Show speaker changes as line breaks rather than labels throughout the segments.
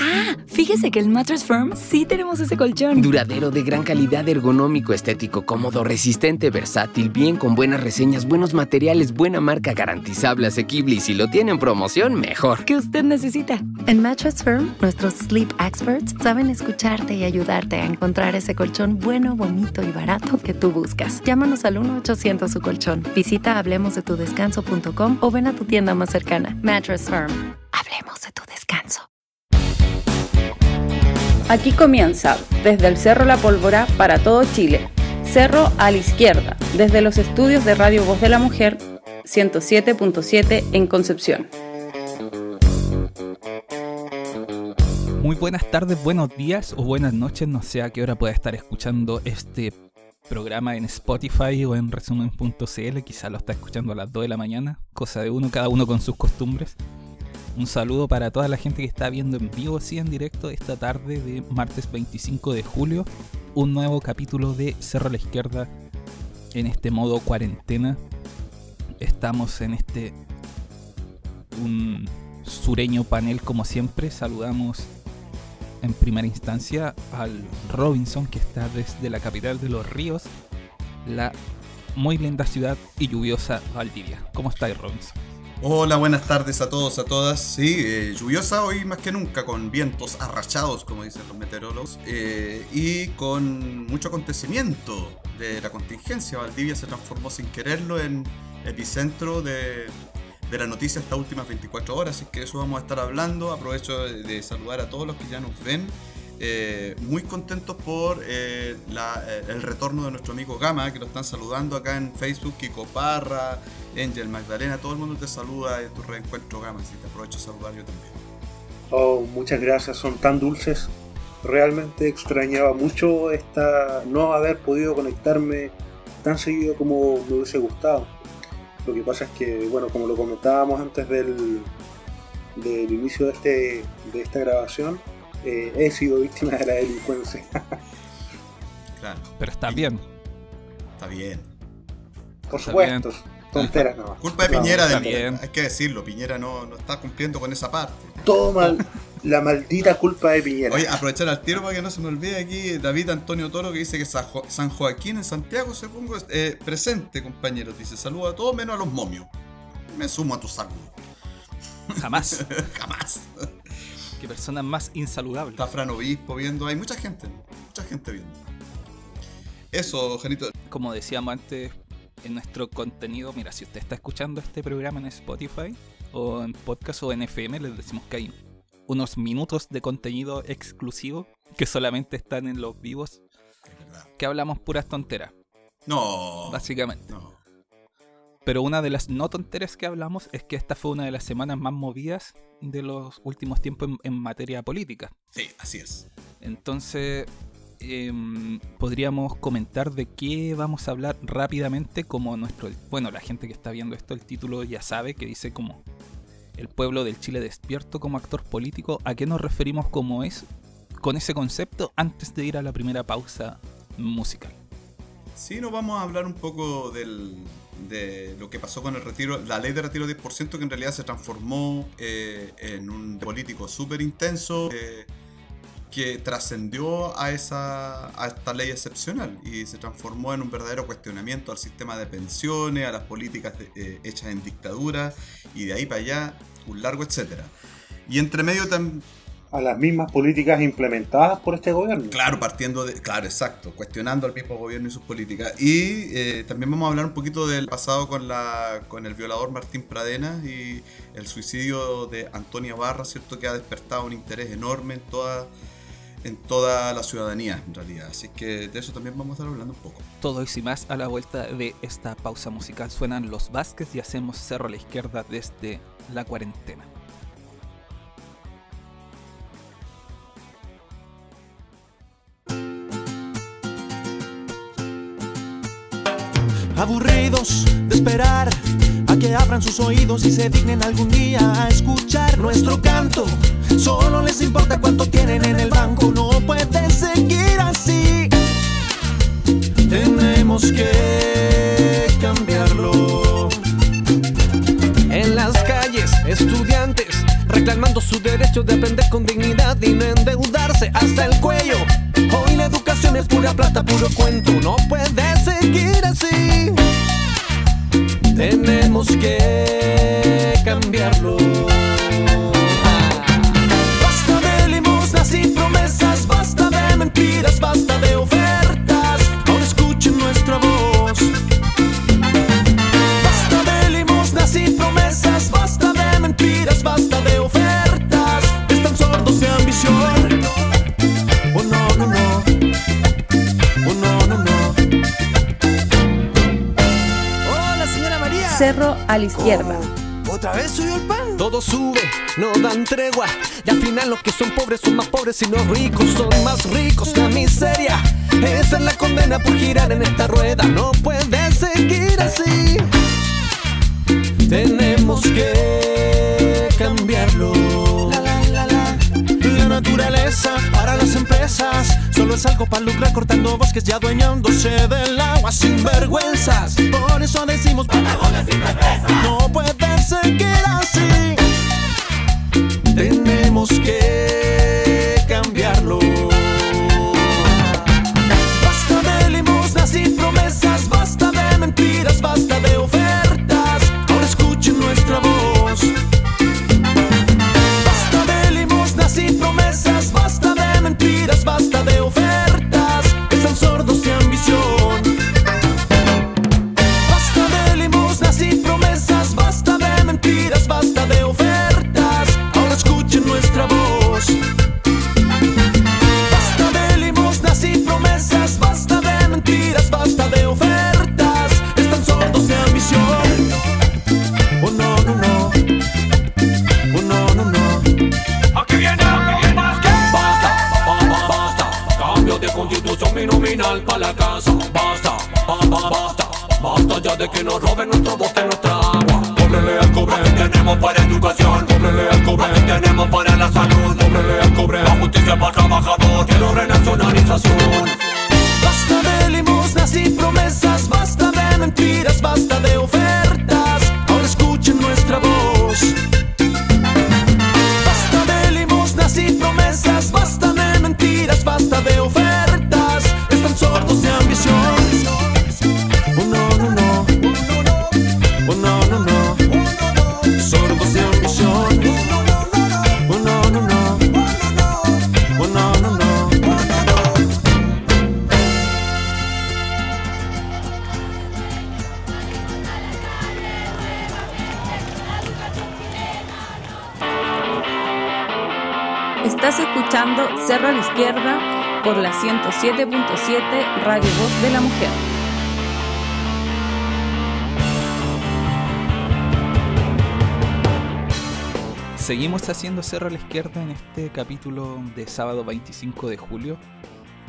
Ah, fíjese que el Mattress Firm sí tenemos ese colchón.
Duradero, de gran calidad, ergonómico, estético, cómodo, resistente, versátil, bien, con buenas reseñas, buenos materiales, buena marca, garantizable, asequible y si lo tiene en promoción, mejor.
¿Qué usted necesita?
En Mattress Firm, nuestros sleep experts saben escucharte y ayudarte a encontrar ese colchón bueno, bonito y barato que tú buscas. Llámanos al 1-800 su colchón. Visita hablemosdetudescanso.com o ven a tu tienda más cercana. Mattress Firm. Hablemos de tu descanso.
Aquí comienza, desde el Cerro La Pólvora para todo Chile. Cerro a la izquierda, desde los estudios de Radio Voz de la Mujer 107.7 en Concepción.
Muy buenas tardes, buenos días o buenas noches, no sé a qué hora pueda estar escuchando este programa en Spotify o en resumen.cl, quizá lo está escuchando a las 2 de la mañana, cosa de uno, cada uno con sus costumbres. Un saludo para toda la gente que está viendo en vivo, sí, en directo, esta tarde de martes 25 de julio. Un nuevo capítulo de Cerro a la Izquierda en este modo cuarentena. Estamos en este un sureño panel como siempre. Saludamos en primera instancia al Robinson que está desde la capital de los ríos, la muy linda ciudad y lluviosa Valdivia. ¿Cómo estáis Robinson?
Hola, buenas tardes a todos, a todas. Sí, eh, lluviosa hoy más que nunca, con vientos arrachados, como dicen los meteorólogos, eh, y con mucho acontecimiento de la contingencia. Valdivia se transformó sin quererlo en epicentro de, de la noticia estas últimas 24 horas, así que eso vamos a estar hablando. Aprovecho de, de saludar a todos los que ya nos ven. Eh, muy contentos por eh, eh, el retorno de nuestro amigo Gama, que lo están saludando acá en Facebook, Kiko Parra, Angel Magdalena, todo el mundo te saluda en tu reencuentro Gama, así que aprovecho de saludar yo también.
Oh, muchas gracias, son tan dulces. Realmente extrañaba mucho esta no haber podido conectarme tan seguido como me hubiese gustado. Lo que pasa es que, bueno, como lo comentábamos antes del, del inicio de, este, de esta grabación, eh, he sido víctima de la delincuencia.
Claro,
Pero está bien.
está bien.
Por
Está
supuesto, tonteras nomás.
Culpa de
No,
Piñera,
está
de,
bien.
hay que decirlo, Piñera no, no está cumpliendo con esa parte.
Todo mal, la maldita culpa de Piñera.
Oye, aprovechar al tiro para que no se me olvide aquí David Antonio Toro que dice que San, Jo- San Joaquín en Santiago se pongo eh, presente, compañeros. Dice, saluda a todos menos a los momios. Me sumo a tu saludo.
Jamás.
Jamás.
Qué persona más insaludable.
Está Fran Obispo viendo, hay mucha gente, mucha gente viendo. Eso, Janito.
Como decíamos antes en nuestro contenido, mira, si usted está escuchando este programa en Spotify o en podcast o en FM, les decimos que hay unos minutos de contenido exclusivo que solamente están en los vivos,
Es verdad.
que hablamos puras tonteras,
No.
básicamente.
No.
Pero una de las no tonteras que hablamos es que esta fue una de las semanas más movidas de los últimos tiempos en, en materia política.
Sí, así es.
Entonces, em, podríamos comentar de qué vamos a hablar rápidamente, como nuestro, bueno, la gente que está viendo esto, el título ya sabe, que dice como el pueblo del Chile despierto como actor político, ¿a qué nos referimos como es con ese concepto antes de ir a la primera pausa musical?
Sí, nos vamos a hablar un poco del, de lo que pasó con el retiro, la ley de retiro 10%, que en realidad se transformó eh, en un político súper intenso eh, que trascendió a, a esta ley excepcional y se transformó en un verdadero cuestionamiento al sistema de pensiones, a las políticas eh, hechas en dictadura y de ahí para allá un largo etcétera. Y entre medio también
A las mismas políticas implementadas por este gobierno.
Claro, partiendo de. Claro, exacto. Cuestionando al mismo gobierno y sus políticas. Y eh, también vamos a hablar un poquito del pasado con la con el violador Martín Pradena y el suicidio de Antonia Barra, ¿cierto? Que ha despertado un interés enorme en toda, en toda la ciudadanía, en realidad. Así que de eso también vamos a estar hablando un poco.
Todo eso y más a la vuelta de esta pausa musical. Suenan los Vázquez y hacemos cerro a la izquierda desde la cuarentena.
Aburridos de esperar a que abran sus oídos y se dignen algún día a escuchar nuestro canto. Solo les importa cuánto tienen en el banco, no puede seguir así. Tenemos que cambiarlo. En las calles, estudiantes reclamando su derecho de aprender con dignidad y no endeudarse hasta el cuello. Es pura plata, puro cuento. No puede seguir así. Tenemos que cambiarlo.
Cerro a la izquierda.
¿Otra vez subió el pan?
Todo sube, no dan tregua. Y al final los que son pobres son más pobres y los ricos son más ricos. La miseria, esa es la condena por girar en esta rueda. No puede seguir así. Tenemos que cambiarlo. La, la, la, la. La naturaleza solo es algo para lucrar cortando bosques y adueñándose del agua sin vergüenzas. Por eso decimos Patagones sin represas. No puede seguir así. Tenemos que
escuchando Cerro a la Izquierda por la 107.7 Radio Voz de la Mujer.
Seguimos haciendo Cerro a la Izquierda en este capítulo de sábado 25 de julio.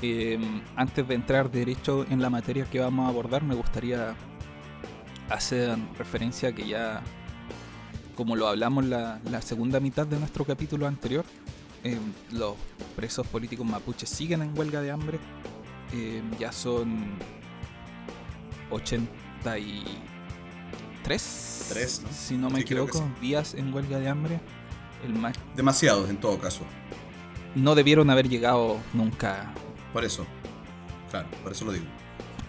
Eh, antes de entrar derecho en la materia que vamos a abordar, me gustaría hacer referencia a que ya, como lo hablamos la, la segunda mitad de nuestro capítulo anterior, eh, los presos políticos mapuches siguen en huelga de hambre. Eh, ya son 83,
Tres, ¿no?
si no me
Sí,
equivoco, días en huelga de hambre. El más
Demasiados en todo caso.
no debieron haber llegado nunca.
Por eso. Claro, por eso lo digo.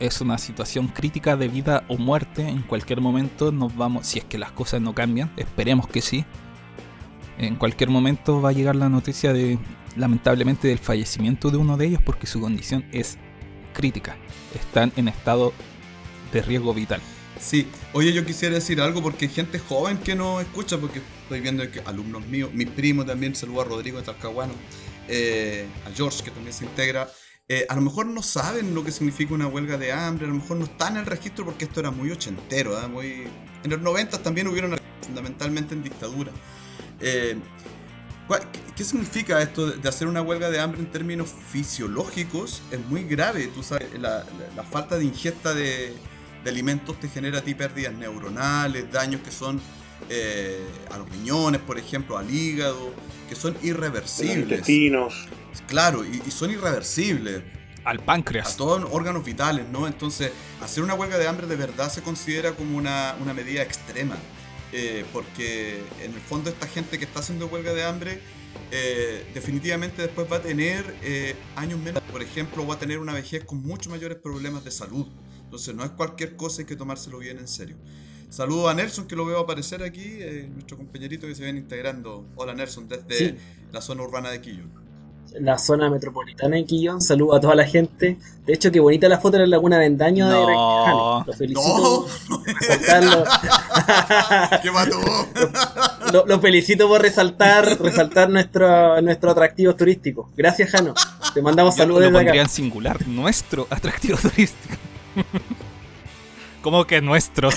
Es una situación crítica de vida o muerte. En cualquier momento nos vamos, si es que las cosas no cambian, esperemos que sí. En cualquier momento va a llegar la noticia de, lamentablemente, del fallecimiento de uno de ellos porque su condición es crítica. Están en estado de riesgo vital.
Sí, oye, yo quisiera decir algo porque hay gente joven que no escucha, porque estoy viendo que alumnos míos, mis primos también, saludo a Rodrigo de Talcahuano, eh, a George que también se integra, eh, a lo mejor no saben lo que significa una huelga de hambre, a lo mejor no están en el registro porque esto era muy ochentero, ¿ah? muy... en los 90 también hubieron fundamentalmente en dictadura. Eh, ¿cuál- qué- ¿Qué significa esto de hacer una huelga de hambre en términos fisiológicos? Es muy grave, tú sabes, la, la- la falta de ingesta de, de alimentos te genera a ti pérdidas neuronales, daños que son eh, a los riñones, por ejemplo, al hígado, que son
de los
irreversibles.
intestinos.
Claro, y, y son irreversibles
Al
a
páncreas.
todos los órganos vitales, ¿no? Entonces, hacer una huelga de hambre de verdad se considera como una, una medida extrema. Eh, porque en el fondo esta gente que está haciendo huelga de hambre eh, definitivamente después va a tener eh, años menos. Por ejemplo, va a tener una vejez con muchos mayores problemas de salud. Entonces no es cualquier cosa, hay que tomárselo bien en serio. Saludo a Nelson, que lo veo aparecer aquí, eh, nuestro compañerito que se viene integrando. Hola Nelson, desde
Sí.
la zona urbana de Quillón.
La zona metropolitana de Quillón, saludo a toda la gente. De hecho, qué bonita la foto de la Laguna Vendaño de
No.
Jano. Lo felicito por resaltarlo.
¡Qué mató!
Lo, lo felicito por resaltar, resaltar nuestro, nuestro atractivo turístico. Gracias, Jano. Te mandamos
Yo
saludos
lo
desde
pondría
acá.
en singular, nuestro atractivo turístico. ¿Cómo que nuestros?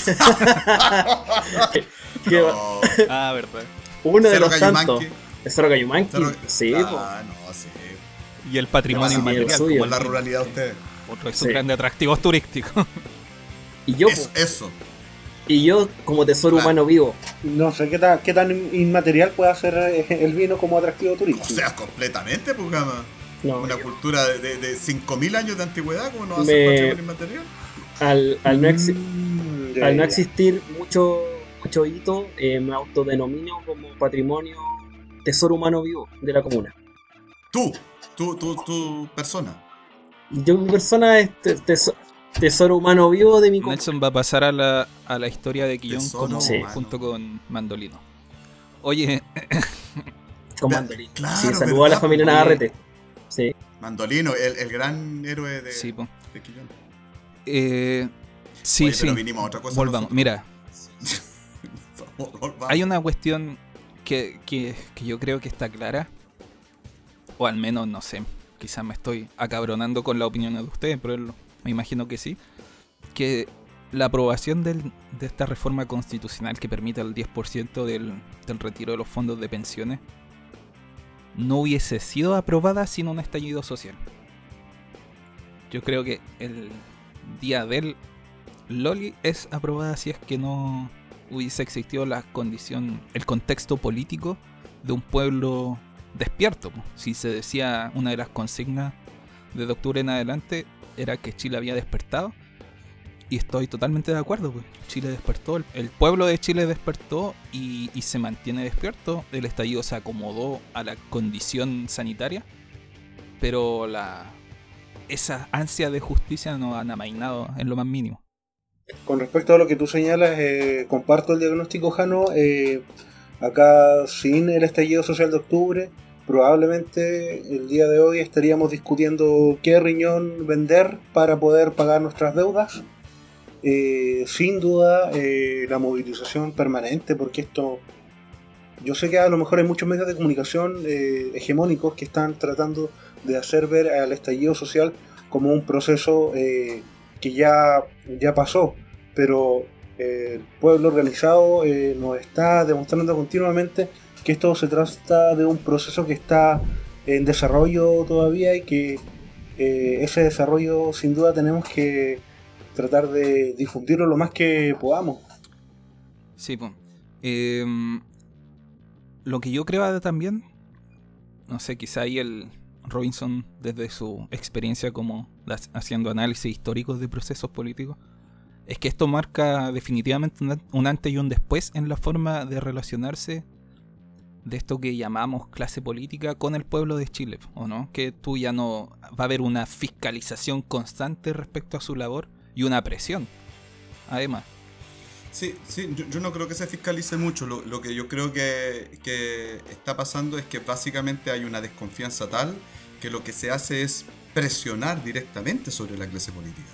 No.
ah, verdad.
Uno de los
Cayumanqui.
tantos. ¿Es Cerro Cayumanqui?
Cerro-
Sí.
Ah, no.
Y el patrimonio
No,
inmaterial.
suyo.
Como en la ruralidad de ustedes.
Otro de sus
Sí.
grandes atractivos turísticos.
Y yo,
Eso,
po.
eso.
y yo como tesoro
Claro.
humano vivo.
No sé qué tan, qué tan inmaterial puede hacer el vino como atractivo
O
turístico.
sea, completamente, pues, gama.
No,
Una cultura de, de, de 5.000 años de antigüedad, como no va a
Me-
ser patrimonio inmaterial?
al, al, no, exi-
Mm,
al no existir mucho, mucho hito, eh, me autodenomino como patrimonio tesoro humano vivo de la comuna.
Tú, tú, tú, tú, persona.
Yo mi persona es te- teso- tesoro humano vivo de mi.
Nelson va a pasar a la, a la historia de Quillón
Tesoro
como,
Sí.
junto con Mandolino. Oye,
Con Mandolino.
claro,
sí, saludo a la familia
Oye.
Navarrete. Sí.
Mandolino, el, el gran héroe de,
sí, po.
de Quillón.
Eh, sí,
Oye,
sí.
pero vinimos a otra cosa
Volvamos.
nosotros.
Mira,
Volvamos.
hay una cuestión que, que, que yo creo que está clara. O al menos, no sé, quizás me estoy acabronando con la opinión de ustedes, pero me imagino que sí. Que la aprobación de esta reforma constitucional que permite el 10% del, del retiro de los fondos de pensiones no hubiese sido aprobada sin un estallido social. Yo creo que el día del Loli es aprobada si es que no hubiese existido la condición, el contexto político de un pueblo despierto. Si se decía una de las consignas desde octubre en adelante era que Chile había despertado. Y estoy totalmente de acuerdo, pues. Chile despertó, el, pueblo de Chile despertó y, y se mantiene despierto. El estallido se acomodó a la condición sanitaria, pero la esa ansia de justicia no han amainado en lo más mínimo.
Con respecto a lo que tú señalas, eh, comparto el diagnóstico, Jano. Eh, acá, sin el estallido social de octubre, probablemente el día de hoy estaríamos discutiendo qué riñón vender para poder pagar nuestras deudas. Eh, sin duda, eh, la movilización permanente, porque esto. Yo sé que a lo mejor hay muchos medios de comunicación eh, hegemónicos que están tratando de hacer ver al estallido social como un proceso que ya, ya pasó, pero el pueblo organizado eh, nos está demostrando continuamente que esto se trata de un proceso que está en desarrollo todavía y que eh, ese desarrollo sin duda tenemos que tratar de difundirlo lo más que podamos.
Sí, pues. Lo que yo creo también, no sé, quizá ahí el Robinson, desde su experiencia como haciendo análisis históricos de procesos políticos, es que esto marca definitivamente un an- un antes y un después en la forma de relacionarse de esto que llamamos clase política con el pueblo de Chile, ¿o no? Que tú ya no va a haber una fiscalización constante respecto a su labor y una presión. Además,
Sí, sí, yo, no creo que se fiscalice mucho. Lo, que yo creo que está pasando es que básicamente hay una desconfianza tal que lo que se hace es presionar directamente sobre la clase política.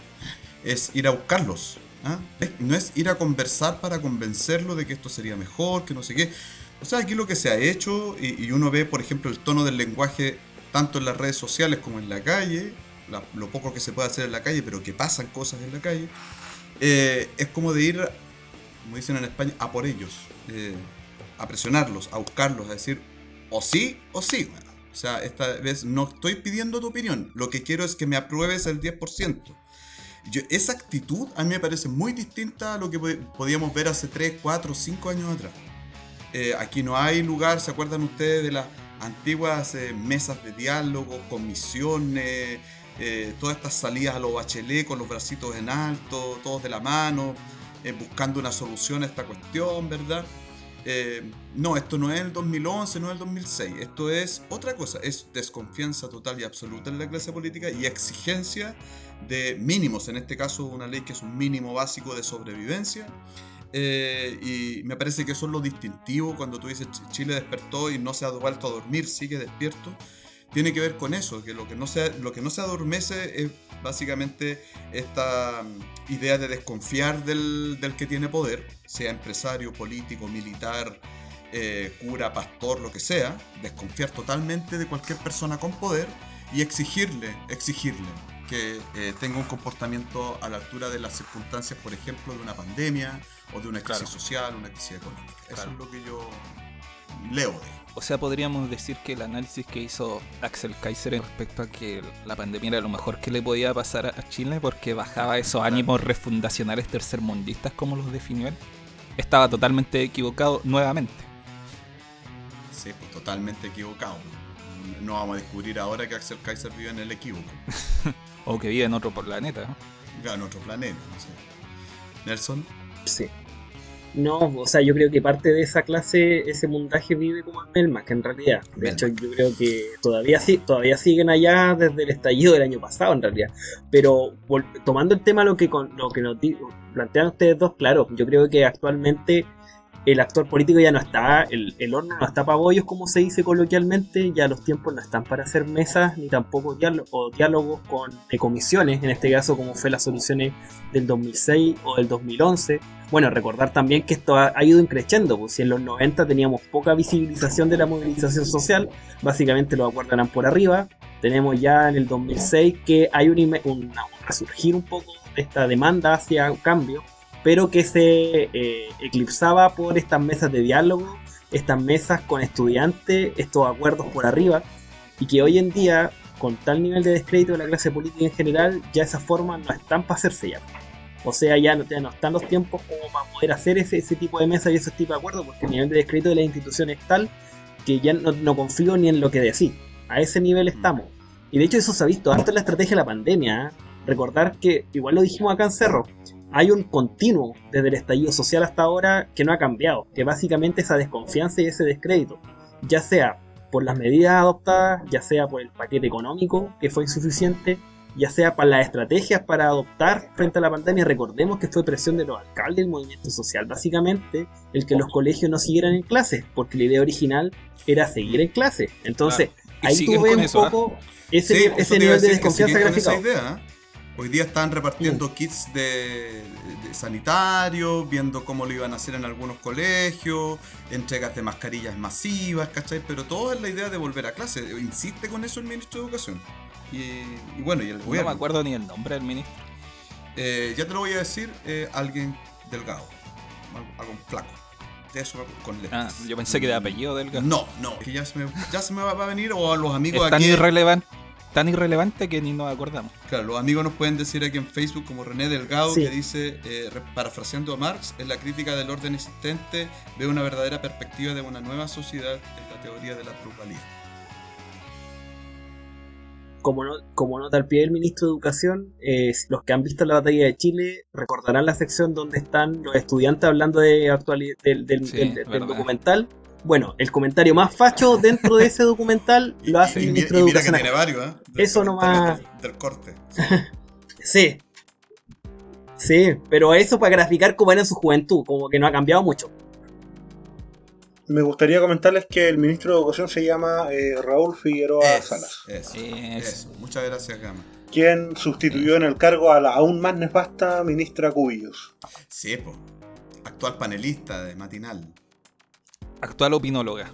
Es ir a buscarlos. ¿Ah? No es ir a conversar para convencerlo de que esto sería mejor, que no sé qué. O sea, aquí lo que se ha hecho, y, y uno ve, por ejemplo, el tono del lenguaje tanto en las redes sociales como en la calle, la- lo poco que se puede hacer en la calle, pero que pasan cosas en la calle, eh, es como de ir como dicen en España, a por ellos, eh, a presionarlos, a buscarlos, a decir o sí o sí. O sea, esta vez no estoy pidiendo tu opinión, lo que quiero es que me apruebes el 10%. Yo- esa actitud a mí me parece muy distinta a lo que po- podíamos ver hace 3, 4, 5 años atrás. Eh, aquí no hay lugar, ¿se acuerdan ustedes de las antiguas eh, mesas de diálogo, comisiones, eh, todas estas salidas a los bachelet con los bracitos en alto, todos de la mano, eh, buscando una solución a esta cuestión, ¿verdad? Eh, no, esto no es el 2011, no es el 2006, esto es otra cosa, es desconfianza total y absoluta en la clase política y exigencia de mínimos, en este caso una ley que es un mínimo básico de sobrevivencia. Eh, y me parece que eso es lo distintivo cuando tú dices Chile despertó y no se ha vuelto a dormir, sigue despierto. Tiene que ver con eso, que lo que no se, lo que no se adormece es básicamente esta mm, idea de desconfiar del, del que tiene poder, sea empresario, político, militar, eh, cura, pastor, lo que sea, desconfiar totalmente de cualquier persona con poder y exigirle, exigirle que eh, tenga un comportamiento a la altura de las circunstancias, por ejemplo, de una pandemia o de una crisis social, una crisis económica. Eso es lo que yo leo de
o sea, podríamos decir que el análisis que hizo Axel Kaiser respecto a que la pandemia era lo mejor que le podía pasar a Chile porque bajaba esos ánimos refundacionales tercermundistas como los definió él, estaba totalmente equivocado nuevamente.
Sí, pues totalmente equivocado. No vamos a descubrir ahora que Axel Kaiser vive en el equívoco.
o que vive en otro planeta.
¿no? en otro planeta, no sé. Nelson.
Sí. No, o sea, yo creo que parte de esa clase, ese montaje vive como en Melmac, en realidad. De hecho, yo creo que todavía sí, todavía siguen allá desde el estallido del año pasado, en realidad. Pero tomando el tema lo que con, lo que nos plantean ustedes dos, claro, yo creo que actualmente el actor político ya no está, el, el horno no está para bollos, como se dice coloquialmente, ya los tiempos no están para hacer mesas, ni tampoco diálogos con comisiones, en este caso como fue las soluciones del 2006 o del 2011. Bueno, recordar también que esto ha, ido increciendo, pues si en los 90 teníamos poca visibilización de la movilización social, básicamente lo acuerdan por arriba, tenemos ya en el 2006 que hay un, un, resurgir un poco de esta demanda hacia cambio, pero que se eh, eclipsaba por estas mesas de diálogo, estas mesas con estudiantes, estos acuerdos por arriba, y que hoy en día, con tal nivel de descrédito de la clase política en general, ya esas formas no están para hacerse ya. O sea, ya no, no están los tiempos como para poder hacer ese, tipo de mesas y ese tipo de acuerdos, porque el nivel de descrédito de las instituciones es tal que ya no, confío ni en lo que decís. A ese nivel estamos. Y de hecho eso se ha visto hasta en la estrategia de la pandemia. ¿eh? Recordar que, igual lo dijimos acá en Cerro, hay un continuo desde el estallido social hasta ahora que no ha cambiado, que básicamente esa desconfianza y ese descrédito, ya sea por las medidas adoptadas, ya sea por el paquete económico que fue insuficiente, ya sea para las estrategias para adoptar frente a la pandemia, recordemos que fue presión de los alcaldes del movimiento social, básicamente el que los colegios no siguieran en clase, porque la idea original era seguir en clase. Entonces, ahí tú ves un poco ¿ah? ese, nivel de desconfianza graficado.
Hoy día están repartiendo kits de, sanitarios, viendo cómo lo iban a hacer en algunos colegios, entregas de mascarillas masivas, ¿cachai? Pero todo es la idea de volver a clase. Insiste con eso el ministro de Educación. Y, bueno, y el
gobierno. No me acuerdo ni el nombre del ministro.
Eh, ya te lo voy a decir, eh, alguien delgado, algo flaco. De eso con letras.
Ah, yo pensé que de apellido delgado.
No, no, que ya se me, ya se me va a venir o a los amigos
es tan Irrelevante tan irrelevante que ni nos acordamos.
Claro, los amigos nos pueden decir aquí en Facebook como René Delgado que dice, eh, parafraseando a Marx, en la crítica del orden existente ve una verdadera perspectiva de una nueva sociedad en la teoría de la pluralidad.
Como, no, como nota al pie del ministro de Educación, eh, los que han visto la batalla de Chile recordarán la sección donde están los estudiantes hablando de actualidad del, del documental bueno, el comentario más facho dentro de ese documental lo hace el ministro de Educación.
Que tiene varios, ¿eh?
Eso nomás.
Del, corte.
Sí. sí. pero eso para graficar cómo era en su juventud, como que no ha cambiado mucho.
Me gustaría comentarles que el ministro de Educación se llama eh, Raúl Figueroa Salas.
Eso, eso. Muchas gracias, Gama.
Quien sustituyó en el cargo a la aún más nefasta ministra Cubillos.
Sí, pues. Actual panelista de Matinal.
Actual opinóloga.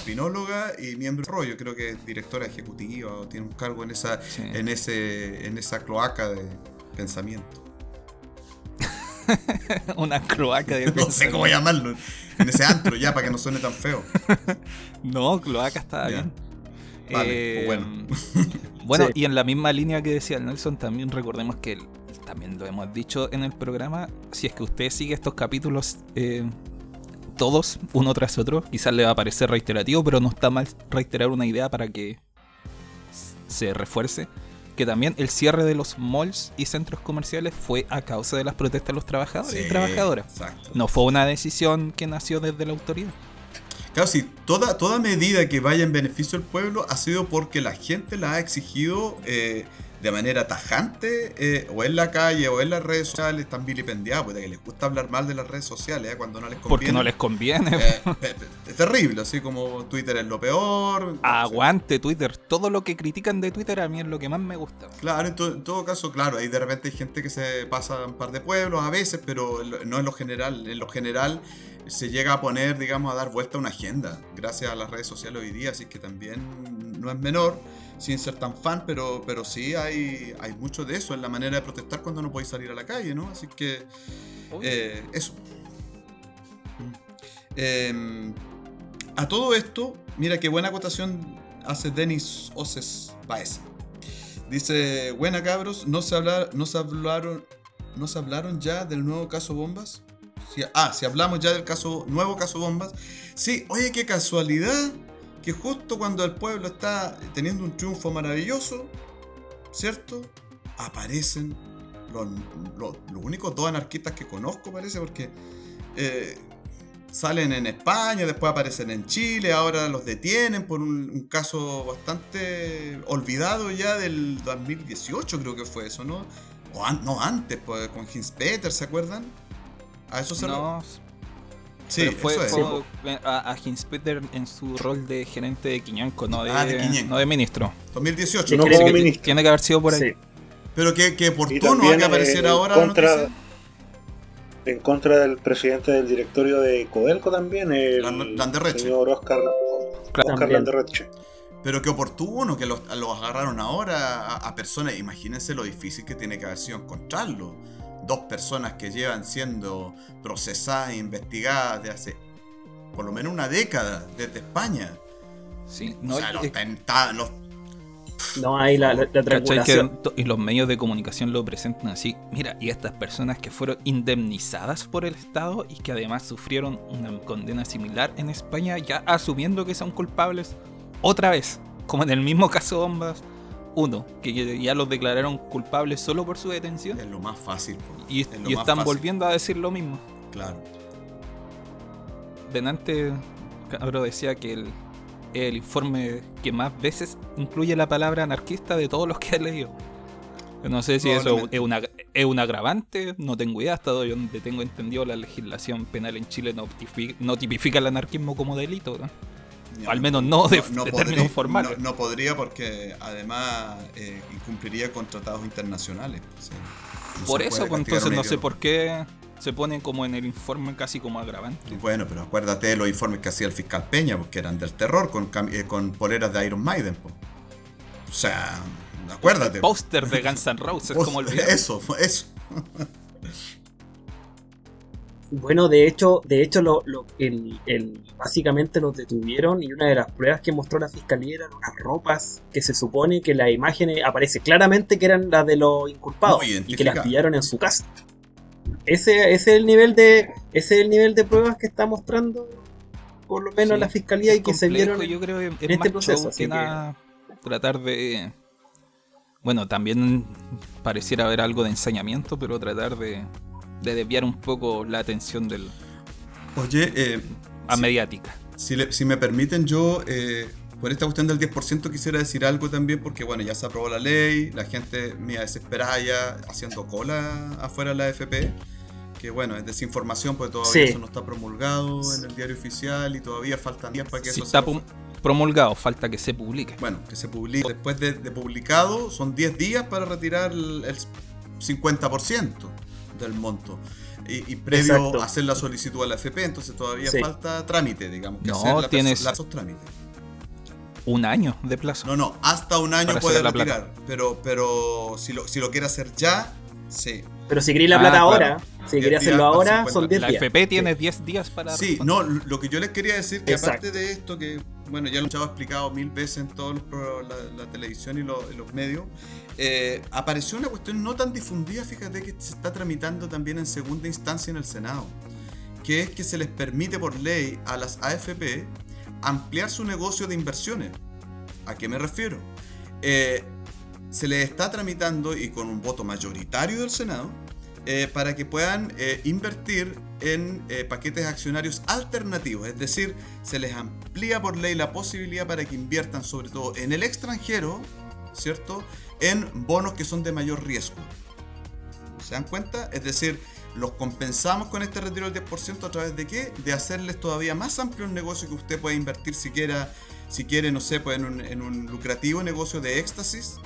Opinóloga y miembro de rollo, creo que es directora ejecutiva o tiene un cargo en esa, en ese, en esa cloaca de pensamiento.
Una cloaca de
No sé cómo llamarlo. En ese antro, ya, para que no suene tan feo.
no, cloaca está bien.
Vale, pues bueno.
bueno, y en la misma línea que decía Nelson, también recordemos que también lo hemos dicho en el programa. Si es que usted sigue estos capítulos eh, todos, uno tras otro. Quizás le va a parecer reiterativo, pero no está mal reiterar una idea para que se refuerce. porque también el cierre de los malls y centros comerciales fue a causa de las protestas de los trabajadores y trabajadoras. No fue una decisión que nació desde la autoridad.
Claro, sí, toda, toda medida que vaya en beneficio del pueblo ha sido porque la gente la ha exigido eh, de manera tajante, eh, o en la calle o en las redes sociales, están vilipendiados, porque les gusta hablar mal de las redes sociales eh, cuando no les conviene.
Porque no les conviene.
es terrible, así como Twitter es lo peor.
Aguante Twitter, todo lo que critican de Twitter a mí es lo que más me gusta.
Claro, en, en todo caso, claro, hay de repente hay gente que se pasa un par de pueblos a veces, pero no en lo general. En lo general se llega a poner, digamos, a dar vuelta a una agenda, gracias a las redes sociales hoy día, así que también no es menor, sin ser tan fan, pero, pero sí hay, hay mucho de eso en la manera de protestar cuando no podéis salir a la calle, ¿no? Así que eh, eso. Em, a todo esto, mira qué buena acotación hace Denis Oces Baez. Dice, buena cabros, no se, hablar, no se hablaron, no se hablaron ya del nuevo caso Bombas. ah, si hablamos ya del caso, nuevo caso Bombas. Sí, oye, qué casualidad que justo cuando el pueblo está teniendo un triunfo maravilloso, ¿cierto? Aparecen los, únicos dos anarquistas que conozco, parece, porque eh, salen en España, después aparecen en Chile, ahora los detienen por un, caso bastante olvidado ya del 2018, creo que fue eso, ¿no? O no, antes, pues, con Hins Peter, ¿se acuerdan?
A eso se no, Sí, fue, a, a Peter en su rol de gerente de Quiñanco, no de, ah, no de ministro.
2018,
no como ministro. Tiene que haber sido por ahí.
Pero que, que oportuno que aparecer ahora.
Contra, en contra del presidente del directorio de Codelco también, el señor Oscar, Oscar Landerreche.
Pero qué oportuno que los, los agarraron ahora a, a, personas. Imagínense lo difícil que tiene que haber sido encontrarlo dos personas que llevan siendo procesadas e investigadas de hace por lo menos una década desde España.
Sí,
no, o sea, los,
no hay la, la,
y los medios de comunicación lo presentan así. Mira, y estas personas que fueron indemnizadas por el Estado y que además sufrieron una condena similar en España, ya asumiendo que son culpables otra vez, como en el mismo caso Bombas, uno, que ya los declararon culpables solo por su detención.
Es lo más fácil.
Y, están volviendo a decir lo mismo.
Claro.
Denante, cabrón, decía que el, el informe que más veces incluye la palabra anarquista de todos los que he leído. No sé si eso es una, es un agravante, no tengo idea, hasta donde tengo entendido la legislación penal en Chile no tipifica, no tipifica el anarquismo como delito. ¿no? Al menos no de, no, podría,
No, podría porque además eh, incumpliría con tratados internacionales.
por eso, pues, entonces no sé por qué se ponen como en el informe casi como agravante.
Bueno, pero acuérdate de los informes que hacía el fiscal Peña, porque eran del terror con, eh, con poleras de Iron Maiden. O sea, acuérdate.
Póster de Guns N' Roses, como el
Eso, eso.
Bueno, de hecho, de hecho lo, lo, el, el, básicamente los detuvieron y una de las pruebas que mostró la fiscalía eran unas ropas que se supone que la imagen aparece claramente que eran las de los inculpados y que las pillaron en su casa. Ese, ese, es el nivel de ese es el nivel de pruebas que está mostrando por lo menos la fiscalía y que se vieron
yo creo en este proceso. Que tratar de bueno, también pareciera haber algo de ensañamiento, pero tratar de de desviar un poco la atención del.
Oye, eh,
a mediática.
Si, si, me permiten, yo eh, por esta cuestión del 10% quisiera decir algo también, porque bueno, ya se aprobó la ley, la gente mía desesperada ya haciendo cola afuera de la AFP. Que bueno, es desinformación porque todavía eso no está promulgado en el diario oficial y todavía faltan días para que eso
está promulgado, falta que se publique.
Bueno, que se publique. Después de, publicado, son 10 días para retirar el, el 50% del monto. Y, previo a hacer la solicitud a la FP, entonces todavía falta trámite, digamos. Que
no, tienes Un año de plazo.
No, no, hasta un año puede retirar. Pero, pero si lo, si lo quiere hacer ya, sí.
Pero si queréis la plata ah, ahora, si queréis hacerlo ahora, son 10 días.
La FP tiene 10 días para.
Sí, no, lo que yo les quería decir, que aparte de esto, que bueno, ya lo he explicado mil veces en toda la, televisión y los medios, eh, apareció una cuestión no tan difundida, fíjate que se está tramitando también en segunda instancia en el Senado, que es que se les permite por ley a las AFP ampliar su negocio de inversiones. ¿A qué me refiero? Eh, se les está tramitando y con un voto mayoritario del Senado eh, para que puedan invertir en paquetes accionarios alternativos. Es decir, se les amplía por ley la posibilidad para que inviertan sobre todo en el extranjero, ¿cierto? En bonos que son de mayor riesgo. ¿Se dan cuenta? Es decir, los compensamos con este retiro del 10% a través de qué? De hacerles todavía más amplio un negocio que usted pueda invertir si quiera, si quiere, no sé, pues en un, en un lucrativo negocio de éxtasis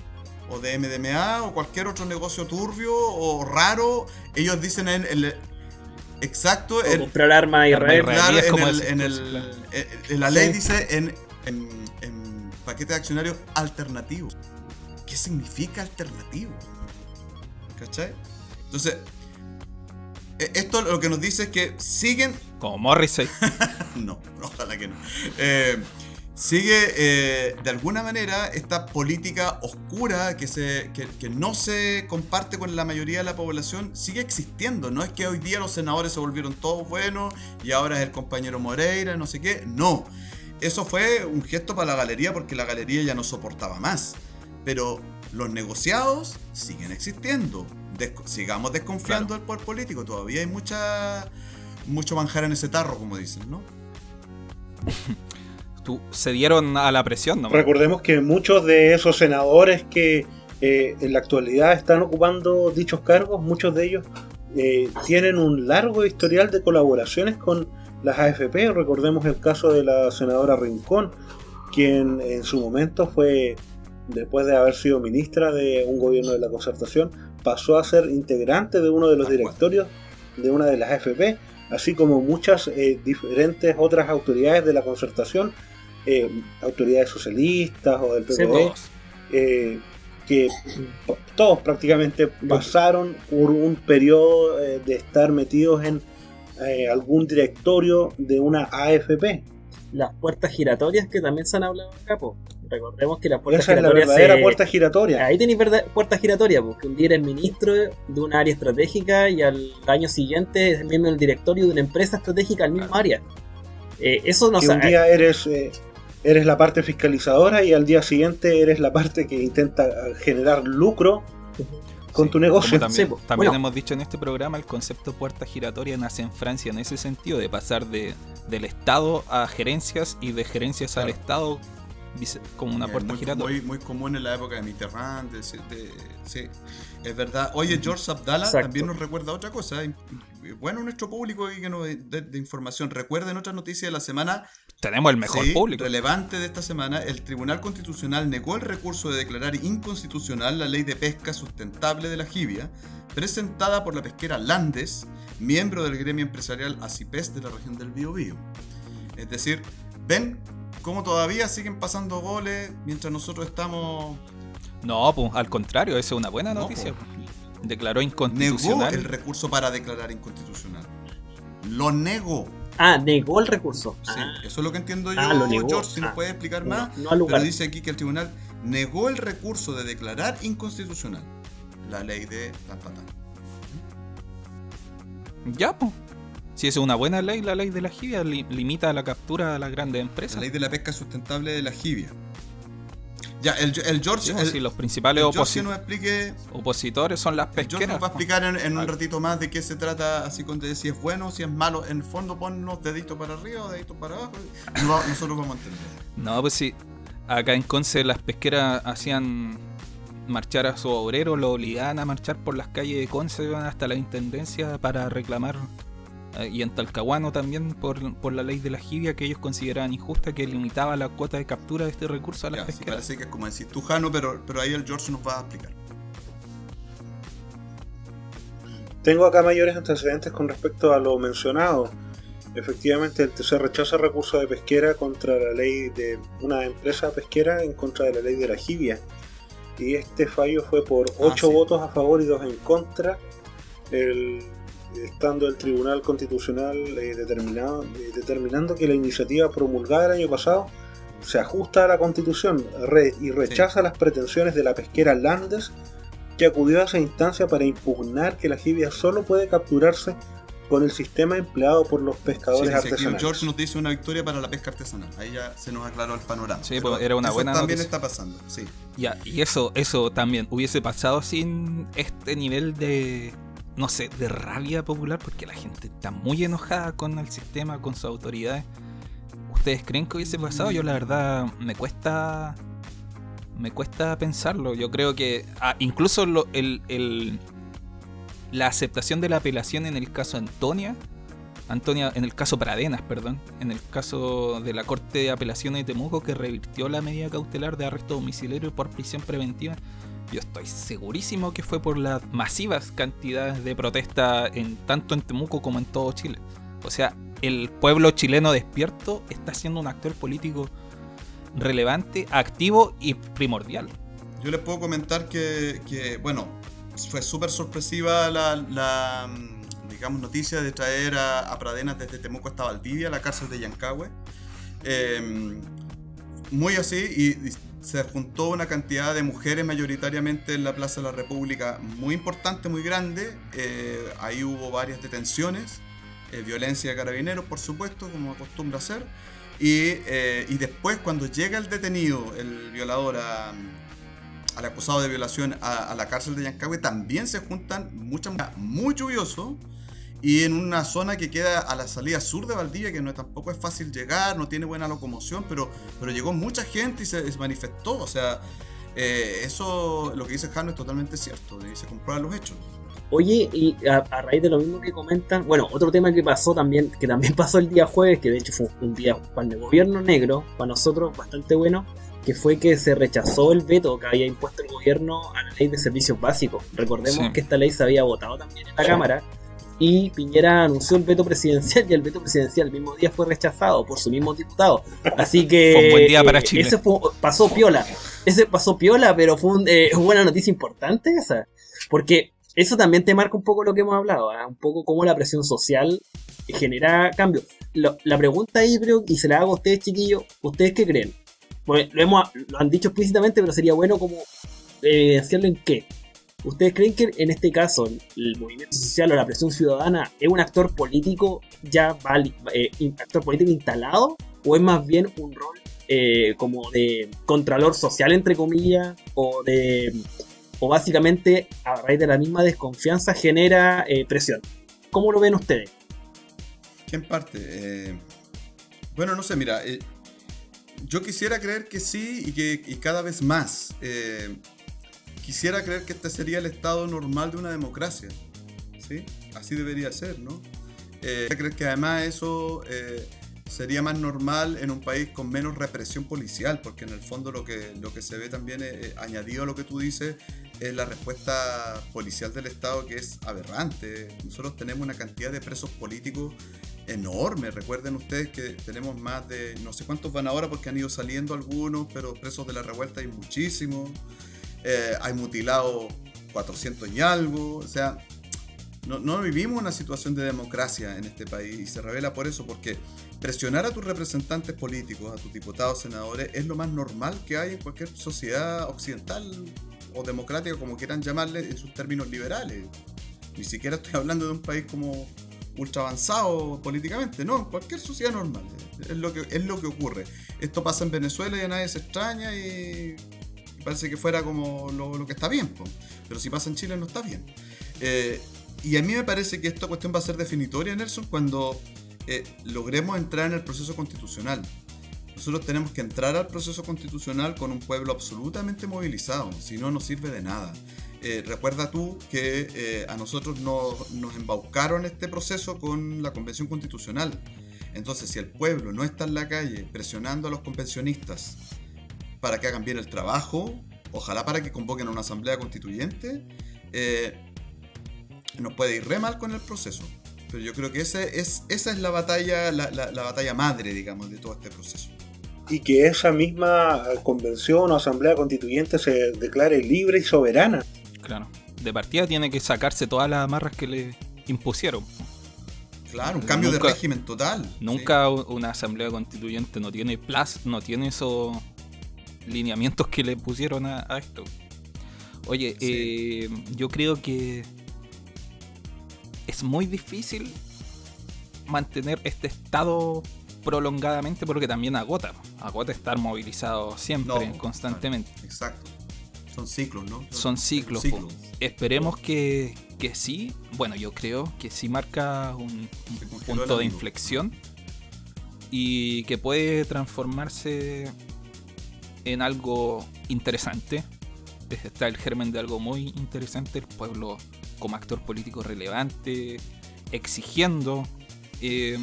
o de MDMA o cualquier otro negocio turbio o raro. Ellos dicen en el exacto
O comprar armas
es
en,
como
el- en el- eh, eh, la ley
Sí.
dice en, en, en paquete de accionarios alternativos. ¿Qué significa alternativo? ¿Cachai? Entonces, eh, esto lo que nos dice es que siguen
Como Morrissey.
no, ojalá que no. Eh, sigue eh, de alguna manera esta política oscura que, se, que, que no se comparte con la mayoría de la población, sigue existiendo. No es que hoy día los senadores se volvieron todos buenos y ahora es el compañero Moreira, no sé qué. No. Eso fue un gesto para la galería porque la galería ya no soportaba más. Pero los negociados siguen existiendo. Desco- sigamos desconfiando del poder político. Todavía hay mucha, mucho manjar en ese tarro, como dicen, ¿no?
Tú, se dieron a la presión, ¿no?
Recordemos que muchos de esos senadores que eh, en la actualidad están ocupando dichos cargos, muchos de ellos eh, tienen un largo historial de colaboraciones con las AFP. Recordemos el caso de la senadora Rincón, quien en su momento fue, después de haber sido ministra de un gobierno de la concertación, pasó a ser integrante de uno de los directorios de una de las AFP, así como muchas eh, diferentes otras autoridades de la concertación, eh, autoridades socialistas o del PPD, eh, que todos prácticamente pasaron por un periodo de estar metidos en algún directorio de una AFP.
Las puertas giratorias que también se han hablado acá. Recordemos que las puertas
Esa es la
giratorias.
verdadera
se-
puerta giratoria.
Ahí tenéis verdad- puerta giratoria, porque un día eres ministro de un área estratégica y al año siguiente es miembro del directorio de una empresa estratégica al mismo área. Eh, eso no
que un día eres, eh, eres la parte fiscalizadora y al día siguiente eres la parte que intenta eh, generar lucro con
Sí,
tu negocio.
también
Sí, po.
también
Bueno.
hemos dicho en este programa, el concepto puerta giratoria nace en Francia en ese sentido, de pasar de, del Estado a gerencias y de gerencias al. Estado como una
Eh,
puerta
muy,
giratoria.
Muy, muy común en la época de Mitterrand. de- de- sí, es verdad. Oye, George Abdallah
Exacto.
también nos recuerda otra cosa. im- Bueno, nuestro público que nos de, de información. Recuerden otra noticia de la semana
Tenemos el mejor
sí,
público.
relevante de esta semana. El Tribunal Constitucional negó el recurso de declarar inconstitucional la ley de pesca sustentable de la jibia, presentada por la pesquera Landes, miembro del gremio empresarial ACIPES de la región del Biobío. Es decir, ven cómo todavía siguen pasando goles mientras nosotros estamos
No, pues al contrario, esa es una buena
No,
noticia.
po.
Declaró
negó
inconstitucional.
el recurso para declarar inconstitucional. Lo negó.
Ah, negó el recurso.
Sí,
Ah,
eso es lo que entiendo yo,
Ah, lo negó.
George, si nos
Ah.
puede explicar
no,
más.
no al lugar.
Pero dice aquí que el tribunal negó el recurso de declarar inconstitucional la ley de tan, tan.
Ya, pues. Si es una buena ley, la ley de la jibia li- limita la captura a las grandes
La
empresas.
ley de la pesca sustentable de la jibia. Ya, el, el George,
Sí,
el,
pues, sí, los principales
el George
oposi-
que nos explique,
opositores son las
el George
pesqueras.
nos va a explicar en, en un ratito más de qué se trata, así con de si es bueno, si es malo. En el fondo, ponnos deditos para arriba o deditos para abajo. no- nosotros vamos a entender.
No, pues sí. Acá en Conce las pesqueras hacían marchar a sus obreros, lo obligaban a marchar por las calles de Conce hasta la intendencia para reclamar. Eh, y en Talcahuano también por, por la ley de la jibia que ellos consideraban injusta que limitaba la cuota de captura de este recurso a las
Ya, sí,
pesqueras.
parece que es como decir Tujano, pero, pero ahí el George nos va a explicar.
Tengo acá mayores antecedentes con respecto a lo mencionado. Efectivamente, el TC rechaza recurso de pesquera contra la ley de una empresa pesquera en contra de la ley de la jibia. Y este fallo fue por 8
sí.
votos a favor y 2 en contra. El- estando el Tribunal Constitucional eh, determinado, eh, determinando que la iniciativa promulgada el año pasado se ajusta a la Constitución re- y rechaza las pretensiones de la pesquera Landes que acudió a esa instancia para impugnar que la jibia solo puede capturarse con el sistema empleado por los pescadores artesanales.
George nos dice una victoria para la pesca artesanal. Ahí ya se nos aclaró el panorama.
Sí,
Pero
pues, era una
eso
buena
también
noticia.
está pasando, sí.
Ya, y eso, eso también hubiese pasado sin este nivel de, no sé, de rabia popular, porque la gente está muy enojada con el sistema, con sus autoridades. ¿Ustedes creen que hubiese pasado? Yo la verdad me cuesta, me cuesta pensarlo. Yo creo que ah, incluso lo- el, el- la aceptación de la apelación en el caso Antonia, Antonia, en el caso Pradenas, perdón, en el caso de la Corte de Apelaciones de Temuco que revirtió la medida cautelar de arresto domiciliario por prisión preventiva, yo estoy segurísimo que fue por las masivas cantidades de protesta en tanto en Temuco como en todo Chile. O sea, el pueblo chileno despierto está siendo un actor político relevante, activo y primordial.
Yo les puedo comentar que, bueno, fue súper sorpresiva la, mm, digamos, noticia de traer a, a Pradenas desde Temuco hasta Valdivia, la cárcel de Yancagüe. Eh, muy así, y se juntó una cantidad de mujeres mayoritariamente en la Plaza de la República muy importante, muy grande. Eh, ahí hubo varias detenciones, eh, violencia de carabineros, por supuesto, como acostumbra hacer. Y, eh, y después, cuando llega el detenido, el violador, al acusado de violación a, a la cárcel de Yancagüe, también se juntan muchas muy lluvioso y en una zona que queda a la salida sur de Valdivia, que no tampoco es fácil llegar, no tiene buena locomoción, pero, pero llegó mucha gente y se, se manifestó. O sea, eh, eso, lo que dice Jano es totalmente cierto, y se comprueban los hechos.
Oye, y a, a raíz de lo mismo que comentan, bueno, otro tema que pasó también, que también pasó el día jueves, que de hecho fue un día para el gobierno negro, para nosotros bastante bueno, que fue que se rechazó el veto que había impuesto el gobierno a la ley de servicios básicos. Recordemos
Sí.
que esta ley se había votado también en la Cámara y Piñera anunció el veto presidencial y el veto presidencial el mismo día fue rechazado por su mismo diputado. Así que
Fue un buen día para
eh,
Chile.
ese fue- pasó piola. Ese pasó piola, pero fue un, eh, una noticia importante esa. Porque eso también te marca un poco lo que hemos hablado, ¿ah? un poco cómo la presión social genera cambio. Lo- la pregunta ahí creo, y se la hago a ustedes chiquillos, ¿ustedes qué creen? Porque lo, hemos, lo han dicho explícitamente, pero sería bueno como evidenciarlo en qué. ¿Ustedes creen que en este caso el movimiento social o la presión ciudadana es un actor político ya eh, actor político instalado o es más bien un rol eh, como de contralor social entre comillas o de o básicamente a raíz de la misma desconfianza genera eh, presión? ¿Cómo lo ven ustedes?
¿Quién parte? Bueno, no sé, mira, yo quisiera creer que sí y que cada vez más. Quisiera creer que este sería el estado normal de una democracia. ¿sí? Así debería ser, ¿no? Eh, creer que además eso eh, sería más normal en un país con menos represión policial, porque en el fondo lo que, lo que se ve también, eh, eh, añadido a lo que tú dices, es la respuesta policial del Estado que es aberrante. Nosotros tenemos una cantidad de presos políticos enorme. Recuerden ustedes que tenemos más de, no sé cuántos van ahora porque han ido saliendo algunos, pero presos de la revuelta hay muchísimos. Eh, hay mutilados 400 y algo. O sea, no, vivimos una situación de democracia en este país y se revela por eso, porque presionar a tus representantes políticos, a tus diputados, senadores, es lo más normal que hay en cualquier sociedad occidental o democrática, como quieran llamarle, en sus términos liberales. Ni siquiera estoy hablando de un país como ultra avanzado políticamente, no, en cualquier sociedad normal. Es lo que, es lo que ocurre. Esto pasa en Venezuela y a nadie se extraña y parece que fuera como lo, lo que está bien, po. pero si pasa en Chile no está bien. Eh, y a mí me parece que esta cuestión va a ser definitoria, Nelson, cuando eh, logremos entrar en el proceso constitucional. Nosotros tenemos que entrar al proceso constitucional con un pueblo absolutamente movilizado, si no, no sirve de nada. Eh, recuerda tú que eh, a nosotros nos, nos embaucaron este proceso con la Convención Constitucional. Entonces, si el pueblo no está en la calle presionando a los convencionistas para que hagan bien el trabajo, ojalá para que convoquen a una asamblea constituyente, eh, nos puede ir re mal con el proceso. Pero yo creo que ese es, esa es la batalla, la, la- la batalla madre, digamos, de todo este proceso.
Y que esa misma convención o asamblea constituyente se declare libre y soberana.
Claro. De partida tiene que sacarse todas las amarras que le impusieron.
Claro, un cambio de régimen total.
Nunca una asamblea constituyente no tiene plus, no tiene esos lineamientos que le pusieron a, a esto. Oye, eh, yo creo que es muy difícil mantener este estado prolongadamente porque también agota. Agota estar movilizado siempre,
No,
constantemente.
Exacto. Son ciclos, ¿no?
Son ciclos. Esperemos que, que sí. Bueno, yo creo que sí marca un, punto de inflexión y que puede transformarse en algo interesante. Está el germen de algo muy interesante, el pueblo como actor político relevante, exigiendo, eh,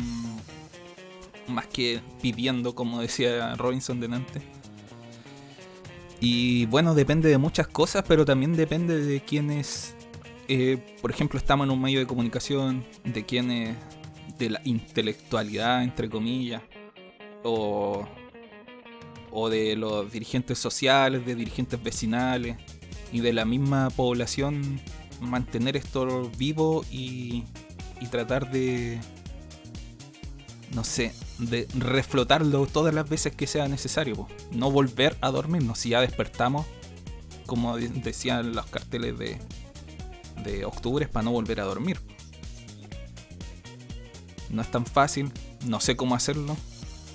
más que pidiendo, como decía Robinson delante. Y bueno, depende de muchas cosas, pero también depende de quienes, eh, por ejemplo, estamos en un medio de comunicación, de quienes, de la intelectualidad, entre comillas, o, o de los dirigentes sociales, de dirigentes vecinales y de la misma población, mantener esto vivo y, y tratar de, no sé, de reflotarlo todas las veces que sea necesario. No volver a dormirnos si ya despertamos, como de- decían los carteles de, de octubre, para no volver a dormir. No es tan fácil, no sé cómo hacerlo,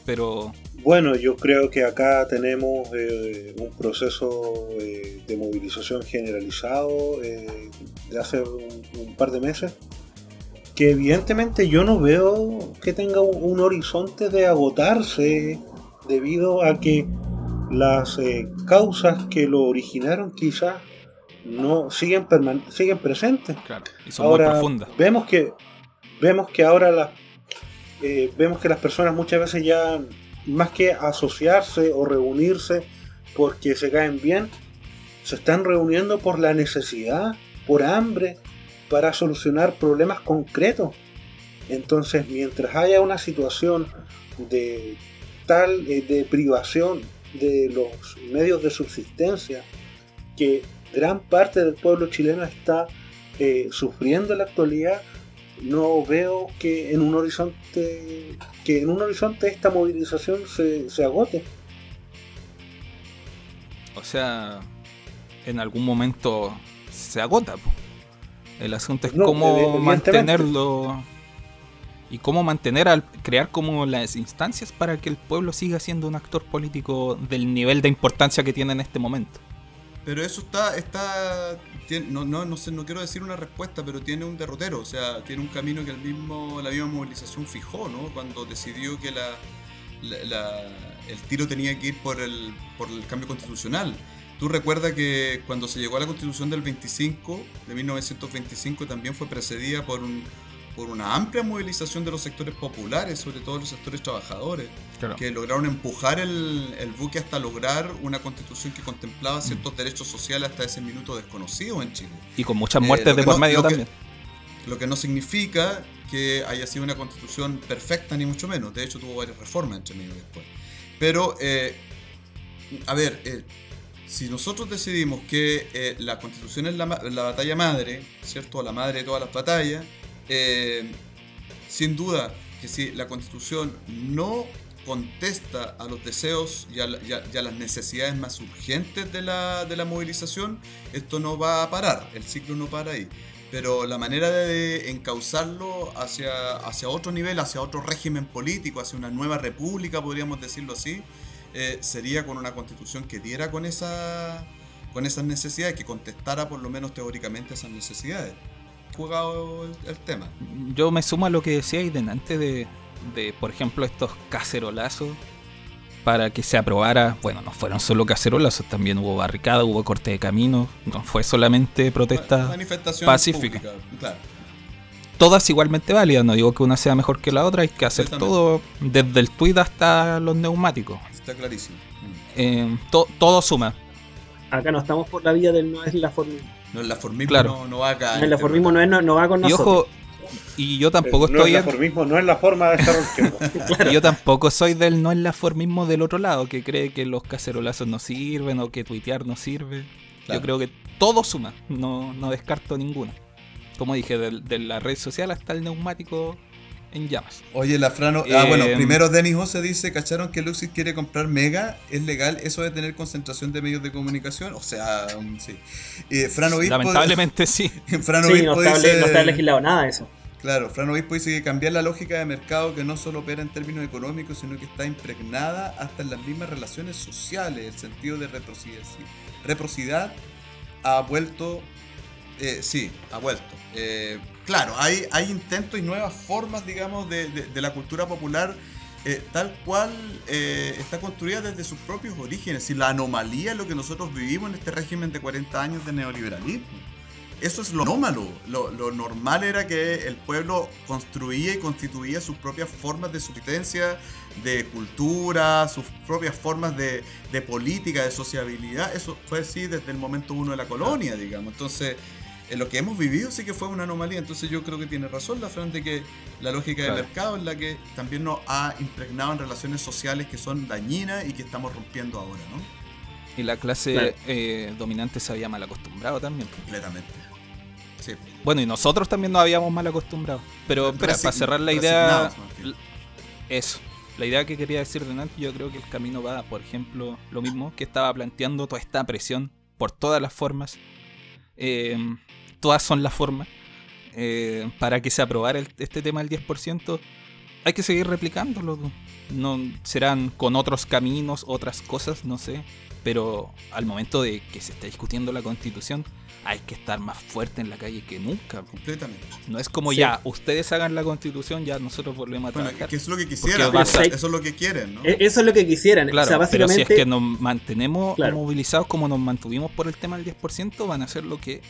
pero
Bueno, yo creo que acá tenemos eh, un proceso eh, de movilización generalizado eh, de hace un, un par de meses que evidentemente yo no veo que tenga un, un horizonte de agotarse debido a que las causas que lo originaron quizás no siguen, siguen presentes.
claro, y son muy
Ahora
profundas.
vemos que vemos que ahora las vemos que las personas muchas veces ya más que asociarse o reunirse porque se caen bien se están reuniendo por la necesidad por hambre para solucionar problemas concretos. Entonces mientras haya una situación de tal eh, de privación de los medios de subsistencia que gran parte del pueblo chileno está eh, sufriendo en la actualidad no veo que en un horizonte que en un horizonte esta movilización se, se agote
O sea, en algún momento se agota. po. El asunto es
No,
cómo mantenerlo y cómo mantener al crear como las instancias para que el pueblo siga siendo un actor político del nivel de importancia que tiene en este momento.
Pero eso está, está, tiene- no, no, no sé, no quiero decir una respuesta, pero tiene un derrotero, o sea, tiene un camino que el mismo, la misma movilización fijó, ¿no? Cuando decidió que la, la- el tiro tenía que ir por el, por el cambio constitucional. Tú recuerdas que cuando se llegó a la constitución del 25, de 1925, también fue precedida por un por una amplia movilización de los sectores populares, sobre todo los sectores trabajadores,
Claro.
que lograron empujar el, el buque hasta lograr una constitución que contemplaba ciertos derechos sociales hasta ese minuto desconocidos en Chile.
Y con muchas
Eh,
muertes
lo
de por
no-
medio
lo que-
también.
Lo que no significa que haya sido una constitución perfecta, ni mucho menos. De hecho, tuvo varias reformas entre medio después. Pero, eh, a ver, eh, si nosotros decidimos que eh, la constitución es la, la batalla madre, ¿cierto? La madre de todas las batallas, eh, sin duda que si la constitución no contesta a los deseos y a, las necesidades más urgentes de la, movilización, esto no va a parar, el ciclo no para ahí. Pero la manera de encauzarlo hacia, hacia otro nivel, hacia otro régimen político, hacia una nueva república, podríamos decirlo así, eh, sería con una constitución que diera con, esa, con esas necesidades, que contestara por lo menos teóricamente esas necesidades. Jugado el, el tema.
Yo me sumo a lo que decíais delante de, de, por ejemplo, estos cacerolazos para que se aprobara. Bueno, no fueron solo cacerolazos, también hubo barricada, hubo corte de camino, no fue solamente protesta
Manifestación
pacífica.
pública, claro.
Todas igualmente válidas, no digo que una sea mejor que la otra, hay que hacer todo, desde el tweet hasta los neumáticos.
Está clarísimo.
Eh, to- todo suma.
Acá no estamos por la vía del no es la forma.
No, el laformismo
Claro.
no, no va acá.
No, el laformismo no, es, no, no va con
Y
nosotros.
ojo, y yo tampoco
Eh, no
estoy
es
en-
la formismo, no es la forma de estar.
Y Yo tampoco soy del no es la formismo del otro lado, que cree que los cacerolazos no sirven o que tuitear no sirve.
Claro.
Yo creo que todo suma, no, no descarto ninguno. Como dije, de, la red social hasta el neumático en llamas.
Oye, la Frano. Ah, bueno, primero Denis José dice: ¿Cacharon que Luxis quiere comprar Mega? ¿Es legal eso de tener concentración de medios de comunicación? O sea, um, sí. Eh, Fran Obispo.
Lamentablemente sí.
Fran
Sí,
Obispo
no está,
dice,
no está legislado nada de eso.
Claro, Fran Obispo dice que cambiar la lógica de mercado que no solo opera en términos económicos, sino que está impregnada hasta en las mismas relaciones sociales. El sentido de reciprocidad ha vuelto, eh, sí, ha vuelto. Eh, claro, hay, intentos y nuevas formas, digamos, de, de, la cultura popular. Eh, tal cual está construida desde sus propios orígenes. Y la anomalía es lo que nosotros vivimos en este régimen de 40 años de neoliberalismo eso es lo anómalo. Lo, normal era que el pueblo construía y constituía sus propias formas de subsistencia, de cultura, sus propias formas de, política, de sociabilidad. Eso fue así desde el momento uno de la colonia, digamos. Entonces, en lo que hemos vivido sí que fue una anomalía. Entonces yo creo que tiene razón la frente que la lógica del mercado es la que también nos ha impregnado en relaciones sociales que son dañinas y que estamos rompiendo ahora, ¿no?
Y la clase eh, dominante se había mal acostumbrado también.
Completamente.
Bueno, y nosotros también nos habíamos mal acostumbrado. Pero espera, para cerrar la idea. Eso. La idea que quería decir de Nancy, yo creo que el camino va, por ejemplo, lo mismo que estaba planteando toda esta presión por todas las formas. Eh, todas son las formas. Eh, para que se aprobara este tema del 10%, hay que seguir replicándolo. No, serán con otros caminos, otras cosas, no sé. Pero al momento de que se está discutiendo la constitución, hay que estar más fuerte en la calle que nunca.
Completamente.
No es como ya, ustedes hagan la constitución, ya nosotros volvemos a trabajar.
Que es lo que quisieran, eso es lo que quieren, ¿no?
E-, eso es lo que quisieran.
Claro, o sea, básicamente... pero si es que nos mantenemos movilizados como nos mantuvimos por el tema del 10%, van a hacer lo que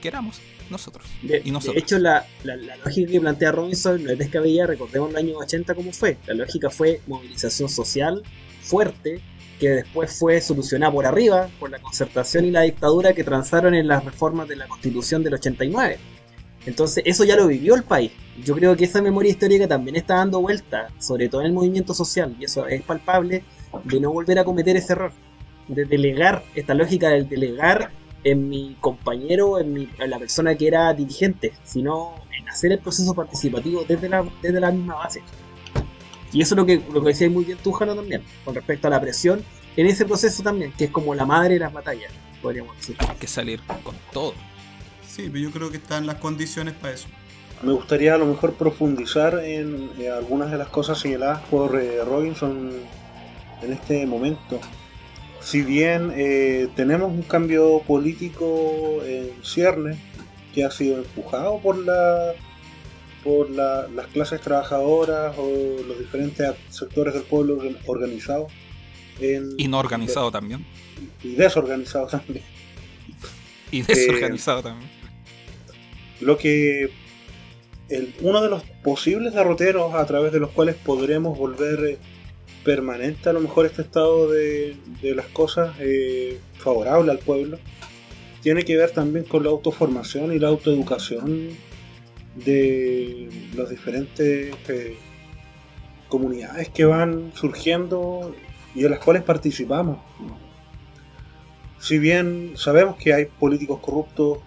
queramos nosotros.
De,
y nosotros.
de hecho, la, la, lógica que plantea Robinson no es descabellada, recordemos el año 80 cómo fue. La lógica fue movilización social fuerte, que después fue solucionada por arriba, por la concertación y la dictadura que transaron en las reformas de la constitución del 89. Entonces eso ya lo vivió el país. Yo creo que esa memoria histórica también está dando vuelta, sobre todo en el movimiento social, y eso es palpable, de no volver a cometer ese error, de delegar, esta lógica del delegar en mi compañero, en, mi, en la persona que era dirigente, sino en hacer el proceso participativo desde la, desde la misma base. Y eso es lo que, lo que decía muy bien tú, también, con respecto a la presión en ese proceso también, que es como la madre de las batallas, podríamos decir.
Hay que salir con todo.
Sí, pero yo creo que están las condiciones para eso.
Me gustaría a lo mejor profundizar en, algunas de las cosas señaladas por eh, Robinson en este momento. Si bien eh, tenemos un cambio político en cierne que ha sido empujado por la por las clases trabajadoras o los diferentes sectores del pueblo organizados.
y no organizado también.
Y desorganizado también.
Y desorganizado también.
Lo que uno de los posibles derroteros a través de los cuales podremos volver eh, permanente a lo mejor este estado de, las cosas eh, favorable al pueblo tiene que ver también con la autoformación y la autoeducación de las diferentes eh, comunidades que van surgiendo y de las cuales participamos. Si bien sabemos que hay políticos corruptos,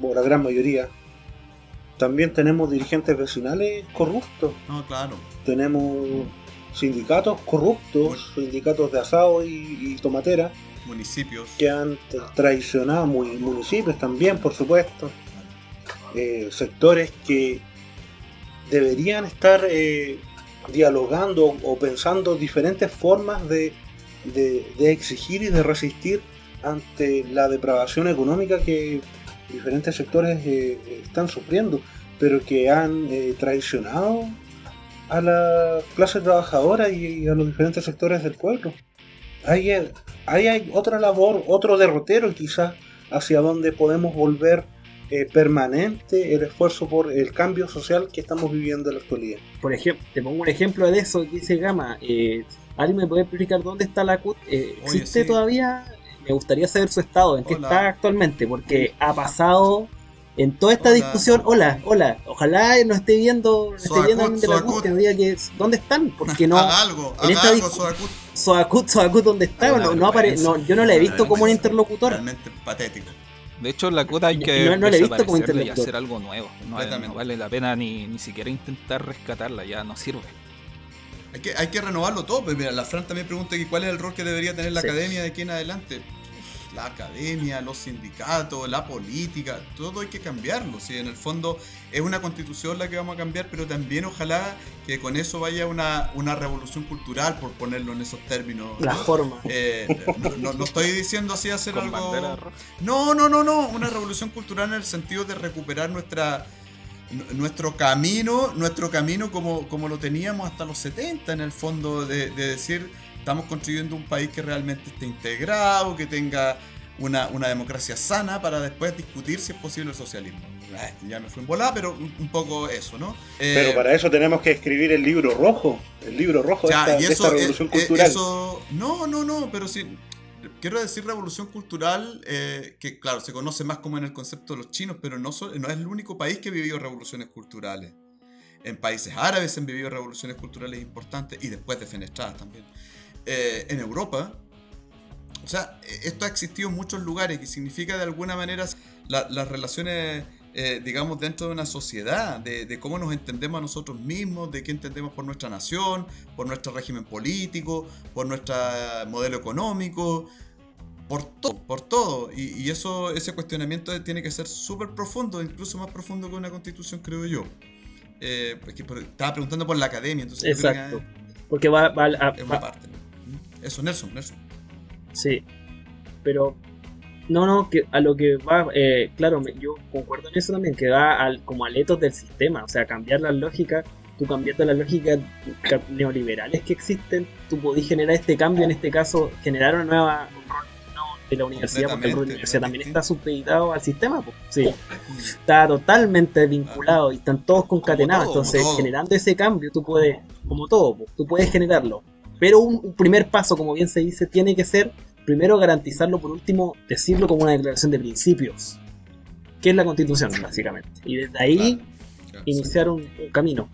por la gran mayoría, también tenemos dirigentes vecinales corruptos.
No, claro.
Tenemos sindicatos corruptos, sindicatos de asado y, tomatera.
Municipios.
Que han traicionado municipios también, por supuesto. Eh, sectores que deberían estar eh, dialogando o pensando diferentes formas de, exigir y de resistir ante la depravación económica que diferentes sectores eh, están sufriendo, pero que han traicionado a la clase trabajadora y a los diferentes sectores del pueblo. Ahí hay, otra labor, otro derrotero quizás hacia donde podemos volver eh, permanente el esfuerzo por el cambio social que estamos viviendo en la actualidad.
Por ejemplo, te pongo un ejemplo de eso que dice Gama. Eh, ¿Alguien me puede explicar dónde está la CUT? Eh, ¿Existe todavía? Me gustaría saber su estado, en qué está actualmente, porque ha pasado en toda esta discusión. Hola, hola, ojalá no esté viendo, esté viendo alguien de la CUT que diga que dónde están, porque no.
haga algo, en haga algo, Soacut.
Soacut, Soacut, ¿dónde está? No, no, apare no, yo no la he visto como un interlocutor.
Realmente patético.
De hecho, la cuota hay que
no, no
y hacer algo nuevo. No, vale la pena ni, ni siquiera intentar rescatarla, ya no sirve.
Hay que, hay que renovarlo todo. Pues mira, la Fran también pregunta cuál es el rol que debería tener la academia de aquí en adelante. La academia, los sindicatos, la política, todo hay que cambiarlo. ¿sí? En el fondo es una constitución la que vamos a cambiar, pero también ojalá que con eso vaya una, una revolución cultural, por ponerlo en esos términos.
La forma.
Eh, no, no, estoy diciendo así hacer algo... No, no, no, no, una revolución cultural en el sentido de recuperar nuestra nuestro camino, nuestro camino como, como lo teníamos hasta los 70 en el fondo, de, decir, estamos construyendo un país que realmente esté integrado, que tenga una, democracia sana para después discutir si es posible el socialismo. Eh, ya me fui en volada, pero un, poco eso, ¿no?
Eh, pero para eso tenemos que escribir el libro rojo, el libro rojo de, esta, revolución cultural.
no, no, no, pero sí, quiero decir revolución cultural, eh, que claro, se conoce más como en el concepto de los chinos, pero no, no es el único país que ha vivido revoluciones culturales. En países árabes han vivido revoluciones culturales importantes y después defenestradas también. Eh, en Europa, o sea, esto ha existido en muchos lugares y significa de alguna manera las relaciones eh, digamos, dentro de una sociedad, de, cómo nos entendemos a nosotros mismos, de qué entendemos por nuestra nación, por nuestro régimen político, por nuestro modelo económico, por todo, por todo. Y, eso, ese cuestionamiento tiene que ser súper profundo, incluso más profundo que una constitución, creo yo. Eh, estaba preguntando por la academia, entonces...
Exacto. porque va, va,
a, una parte. Eso, Nelson, Nelson.
Sí, pero no, no, que a lo que va, eh, claro, yo concuerdo en eso también, que va al, como aletos del sistema, o sea, cambiar la lógica, tú cambiando las lógicas neoliberales que existen, tú podés generar este cambio, en este caso, generar una nueva de la universidad, porque la universidad también está supeditado al sistema, pues, sí. está totalmente vinculado y están todos concatenados, entonces generando ese cambio tú puedes, como todo, tú puedes generarlo, pero un primer paso, como bien se dice, tiene que ser primero garantizarlo, por último, decirlo como una declaración de principios, que es la constitución, básicamente. Y desde ahí iniciar un, camino.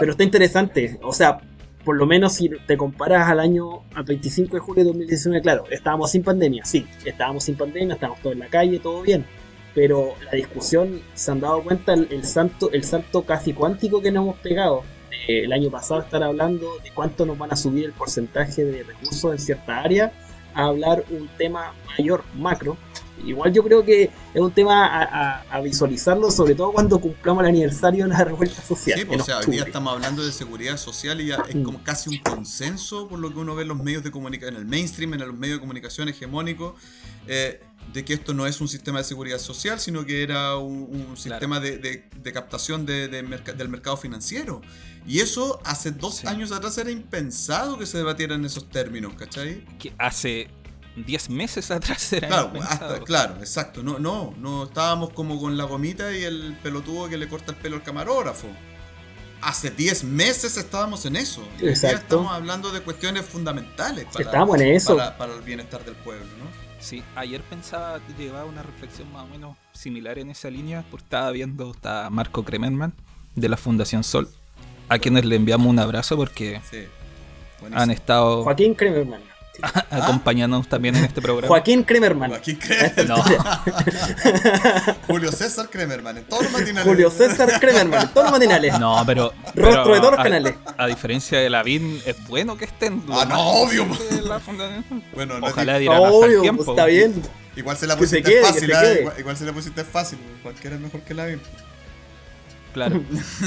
Pero está interesante, o sea, por lo menos si te comparas al año, al 25 de julio de 2019, claro, estábamos sin pandemia, sí, estábamos sin pandemia, estábamos todos en la calle, todo bien. Pero la discusión, se han dado cuenta el, el, salto, el salto casi cuántico que nos hemos pegado el año pasado estar hablando de cuánto nos van a subir el porcentaje de recursos en cierta área a hablar un tema mayor, macro. Igual yo creo que es un tema a, visualizarlo, sobre todo cuando cumplamos el aniversario de la revuelta social.
Sí, pues, o sea, hoy día estamos hablando de seguridad social y ya es como casi un consenso por lo que uno ve en los medios de comunicación, en el mainstream, en los medios de comunicación hegemónicos. Eh, de que esto no es un sistema de seguridad social, sino que era un, sistema de, captación del mercado financiero. Y eso hace dos años atrás era impensado que se debatiera en esos términos, ¿cachai?
Que hace 10 meses atrás era
claro, claro, exacto. No, no, no estábamos como con la gomita y el pelotudo que le corta el pelo al camarógrafo. Hace 10 meses estábamos en eso. Exacto. estamos hablando de cuestiones fundamentales
para, estamos en eso.
para el bienestar del pueblo, ¿no?
Sí, ayer pensaba, llevaba una reflexión más o menos similar en esa línea, porque estaba viendo a Marco Kremerman de la Fundación Sol, a quienes le enviamos un abrazo porque han estado...
Joaquín Kremerman.
acompañándonos también en este programa.
Joaquín Kremerman.
Joaquín Kremerman. No. Julio César Kremerman, en todos los matinales.
Julio César Kremerman, en todos los matinales.
No, pero.
Rostro de todos los canales.
A, diferencia de Lavín, es bueno que estén.
Ah, no, obvio.
bueno, Ojalá dieran obvio, tiempo.
Está bien.
Igual se la pusiste fácil, ¿eh? igual, se la pusiste fácil. Cualquiera es mejor que Lavín.
Claro.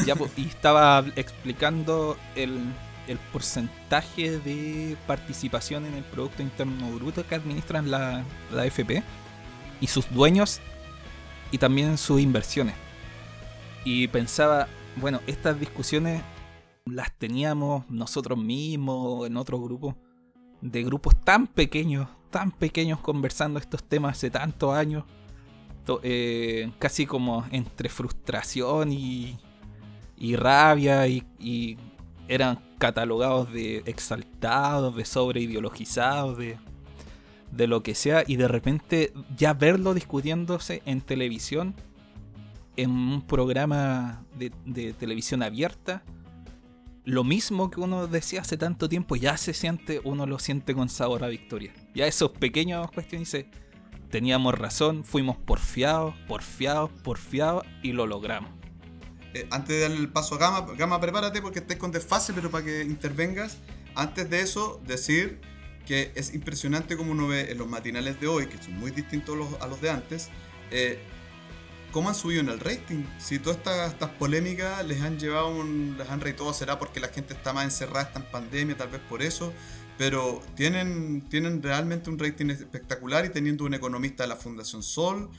ya, y estaba explicando el el porcentaje de participación en el Producto Interno Bruto que administran la, la AFP y sus dueños y también sus inversiones. Y pensaba, bueno, estas discusiones las teníamos nosotros mismos en otros grupos, de grupos tan pequeños, tan pequeños conversando estos temas hace tantos años, eh, casi como entre frustración y, y rabia y eran catalogados de exaltados, de sobreideologizados, de, de lo que sea, y de repente ya verlo discutiéndose en televisión, en un programa de, televisión abierta, lo mismo que uno decía hace tanto tiempo, ya se siente, uno lo siente con sabor a victoria. Ya esos pequeños cuestiones teníamos razón, fuimos porfiados, porfiados, porfiados y lo logramos.
Eh, antes de dar el paso a Gama, Gama, prepárate porque estés con desfase, pero para que intervengas. Antes de eso, decir que es impresionante como uno ve en los matinales de hoy, que son muy distintos a los, a los de antes, eh, cómo han subido en el rating. Si todas estas, polémicas les han llevado un. les han reído, será porque la gente está más encerrada, está en pandemia, tal vez por eso. Pero tienen, tienen realmente un rating espectacular y teniendo un economista de la Fundación Sol,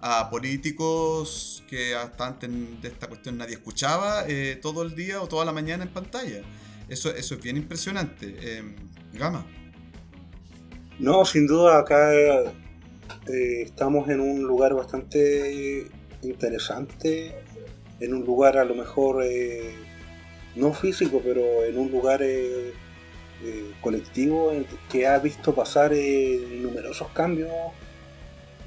a políticos que hasta antes de esta cuestión nadie escuchaba, eh, todo el día o toda la mañana en pantalla. Eso, eso es bien impresionante. Eh, Gama.
No, sin duda acá eh, estamos en un lugar bastante interesante, en un lugar a lo mejor eh, no físico, pero en un lugar colectivo que ha visto pasar numerosos cambios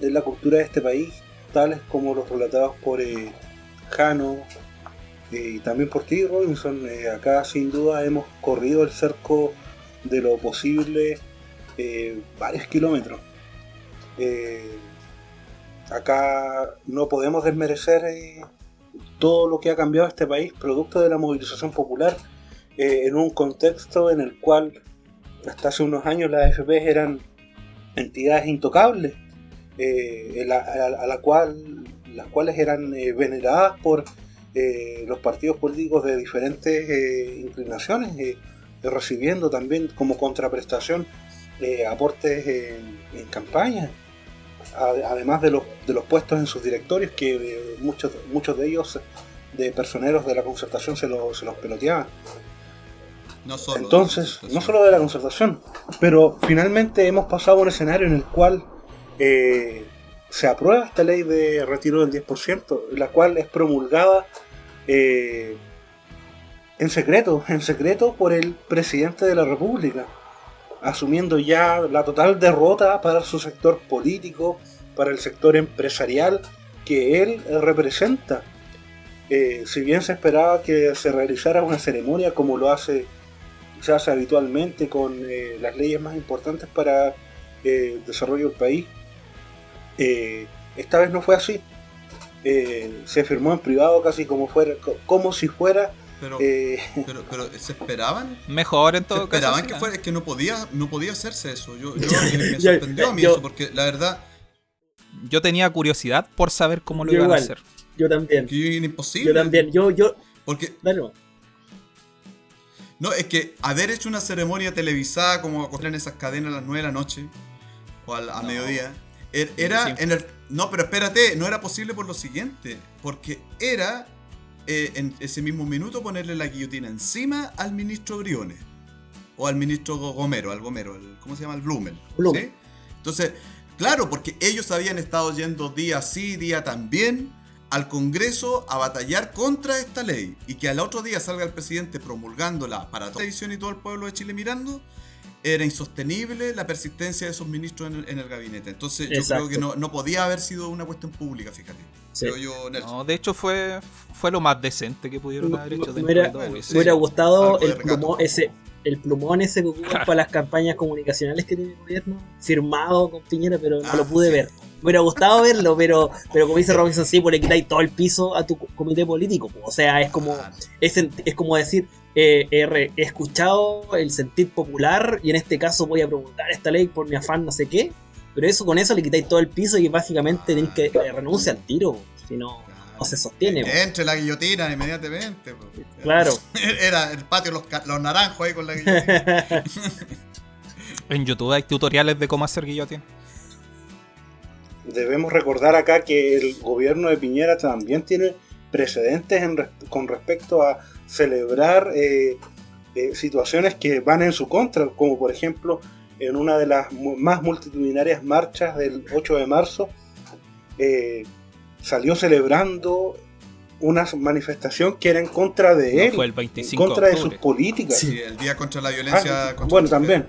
en la cultura de este país, tales como los relatados por eh, Jano eh, y también por ti, Robinson. Eh, acá sin duda hemos corrido el cerco de lo posible eh, varios kilómetros. Acá no podemos desmerecer todo lo que ha cambiado este país, producto de la movilización popular, en un contexto en el cual hasta hace unos años las AFP eran entidades intocables, eh, la- a, la cual, las cuales eran eh, veneradas por eh, los partidos políticos de diferentes eh, inclinaciones, recibiendo también como contraprestación aportes en, campaña, a- además de los, de los puestos en sus directorios, que muchos, muchos de ellos, de personeros de la concertación, se, lo- se los peloteaban.
No solo. de
Entonces, no solo de la concertación, pero finalmente hemos pasado a un escenario en el cual eh, se aprueba esta ley de retiro del 10%, la cual es promulgada eh, en secreto, en secreto por el presidente de la República, asumiendo ya la total derrota para su sector político, para el sector empresarial que él representa. Eh, si bien se esperaba que se realizara una ceremonia como lo hace se hace habitualmente con las leyes más importantes para el desarrollo del país. Eh, esta vez no fue así. Eh, se firmó en privado casi como fuera, co- como si fuera.
Pero,
eh,
pero, pero, ¿se esperaban?
Mejor en
Se
todo caso.
esperaban
sí,
que fuera, es que no podía, no podía hacerse eso. Yo, yo- me, sorprendió a mí
yo-
eso, porque la verdad,
Yo tenía curiosidad por saber cómo lo iban a hacer.
Yo también.
que imposible.
Yo también. Yo, yo.
Porque,
Dale,
no, es que haber hecho una ceremonia televisada como acostar en esas cadenas a las 9 de la noche o al- a,
No.
mediodía, era
Sí.
en el. No, pero espérate, no era posible por lo siguiente. Porque era eh, en ese mismo minuto ponerle la guillotina encima al ministro Briones. O al ministro Go- Gomero, al Gomero, al- ¿cómo se llama? Al Blumen.
Blumen.
¿sí? Entonces, claro, porque ellos habían estado yendo día sí, día también al Congreso a batallar contra esta ley y que al otro día salga el presidente promulgándola para toda la televisión y todo el pueblo de Chile mirando, era insostenible la persistencia de esos ministros en el, en el gabinete. Entonces yo
Exacto.
creo que no, no podía haber sido una cuestión pública, fíjate.
Sí.
Creo yo.
No, de hecho fue, fue lo más decente que pudieron haber hecho
me hubiera-
bueno, sí.
Me hubiera gustado el plumón ese. El plumón ese que ocupan para las campañas comunicacionales que tiene el gobierno, firmado con Piñera, pero no
Ah,
lo pude
sí.
ver. Me hubiera gustado verlo, pero, pero como dice Robinson, sí, pues le quitáis todo el piso a tu comité político. pues. O sea, es como, es, es como decir, eh, he, re- he escuchado el sentir popular y en este caso voy a promulgar esta ley por mi afán no sé qué. Pero eso con eso le quitáis todo el piso y básicamente tenéis que eh, renunciar al tiro. Si no, no se sostiene.
Entre la guillotina inmediatamente.
Claro.
Era el patio los, los naranjos ahí con la guillotina.
En YouTube hay tutoriales de cómo hacer guillotina.
Debemos recordar acá que el gobierno de Piñera también tiene precedentes en con respecto a celebrar eh, eh, situaciones que van en su contra, como por ejemplo en una de las mu- más multitudinarias marchas del 8 de marzo, eh, salió celebrando una manifestación que era en contra de
No
él,
fue el
en
25
contra
de
de sus políticas.
Sí, el día contra la violencia.
Ah,
contra
bueno, también.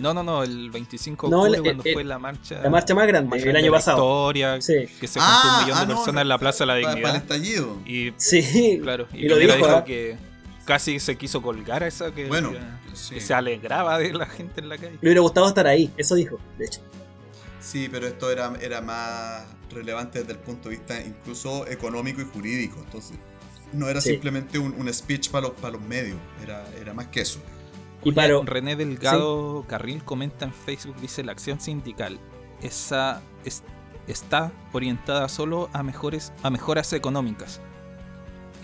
No, no, no, el 25 de
No, el-
octubre cuando
el-
fue la marcha.
La marcha más grande,
más
el año
de la
pasado.
Historia,
Sí.
que se juntó
Ah,
un millón
ah,
de
no,
personas
no,
en la Plaza de la
Para,
Dignidad.
el estallido.
Y
Sí,
claro, y,
y lo dijo,
dijo
¿ah?
que casi se quiso colgar a esa que,
Bueno,
que-
sí.
que se alegraba de la gente en la calle.
Le hubiera gustado estar ahí, eso dijo, de hecho.
Sí, pero esto era, era más relevante desde el punto de vista incluso económico y jurídico. Entonces, no era
Sí.
simplemente un, un speech para los, para los medios, era, era más que eso.
Y para-
René Delgado Carril comenta en Facebook, dice la acción sindical esa es- está orientada solo a mejores a mejoras económicas,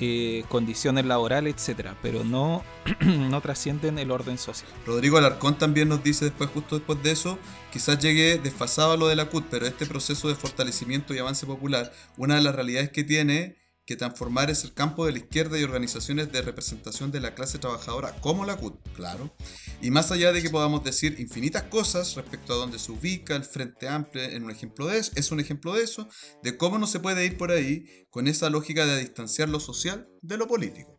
eh, condiciones laborales, etcétera, pero no, no trascienden el orden social.
Rodrigo Alarcón también nos dice después, justo después de eso, quizás llegue desfasado a lo de la CUT, pero este proceso de fortalecimiento y avance popular, una de las realidades que tiene que transformar es el campo de la izquierda y organizaciones de representación de la clase trabajadora, como la CUT, claro. Y más allá de que podamos decir infinitas cosas respecto a dónde se ubica el Frente Amplio en un ejemplo de eso, es un ejemplo de eso, de cómo no se puede ir por ahí con esa lógica de distanciar lo social de lo político.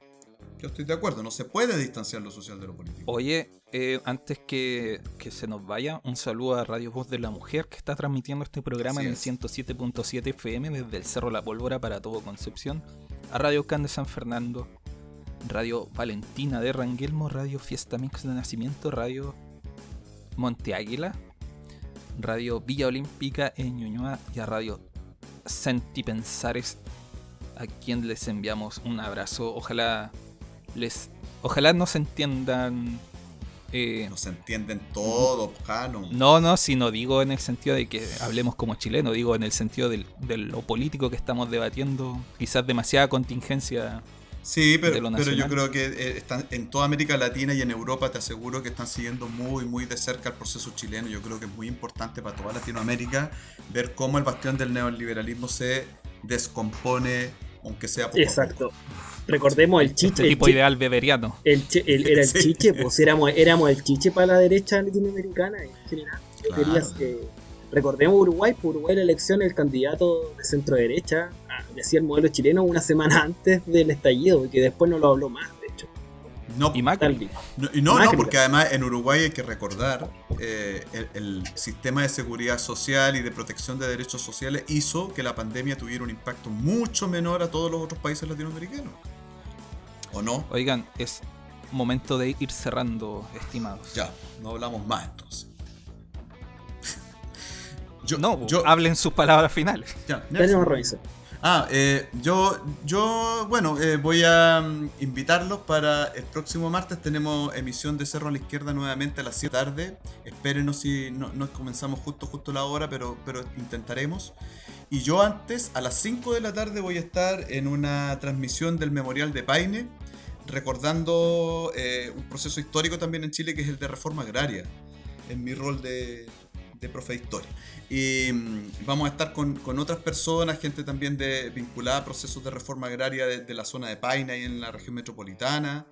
Yo estoy de acuerdo, no se puede distanciar lo social de lo político.
Oye, eh, antes que, que se nos vaya, un saludo a Radio Voz de la Mujer que está transmitiendo este programa
Así
en el
es.
107.7 FM desde el Cerro La Pólvora para todo Concepción, a Radio Can de San Fernando, Radio Valentina de Ranguelmo, Radio Fiesta Mix de Nacimiento, Radio Monte Águila, Radio Villa Olímpica en Ñuñoa y a Radio Sentipensares a quien les enviamos un abrazo. Ojalá les ojalá nos entiendan eh,
No se entienden todo, Jano.
no, no, si no digo en el sentido de que hablemos como chileno, digo en el sentido del- de lo político que estamos debatiendo, quizás demasiada contingencia.
Sí, pero,
de lo
pero yo creo que eh, están en toda América Latina y en Europa te aseguro que están siguiendo muy, muy de cerca el proceso chileno. Yo creo que es muy importante para toda Latinoamérica ver cómo el bastión del neoliberalismo se descompone, aunque sea poco
Exacto. Recordemos el chiche.
Este
el
tipo ideal beberiano.
el chi- el- era el
Sí.
chiche, pues éramos, éramos el chiche para la derecha latinoamericana en general. Yo
Claro.
quería que- recordemos Uruguay, por Uruguay la elección el candidato de centro derecha ah, decía el modelo chileno una semana antes del estallido, y que después no lo habló más.
No,
Y Macri.
No, y no, porque además en Uruguay hay que recordar, eh, el, el sistema de seguridad social y de protección de derechos sociales hizo que la pandemia tuviera un impacto mucho menor a todos los otros países latinoamericanos. ¿O no?
Oigan, es momento de ir cerrando, estimados.
Ya, no hablamos más entonces. Yo,
No,
yo,
hablen sus palabras finales.
ya,
Tenemos a Robinson.
Ah, eh, yo, yo, bueno, eh, voy a mm, invitarlos para el próximo martes. Tenemos emisión de Cerro a la Izquierda nuevamente a las 7 de la tarde. Espérenos si no, no comenzamos justo, justo la hora, pero, pero intentaremos. Y yo antes, a las 5 de la tarde, voy a estar en una transmisión del Memorial de Paine, recordando eh, un proceso histórico también en Chile que es el de reforma agraria, en mi rol de, de profe de historia. Y mm, vamos a estar con, con otras personas, gente también de, vinculada a procesos de reforma agraria de, de la zona de Paine y en la región metropolitana,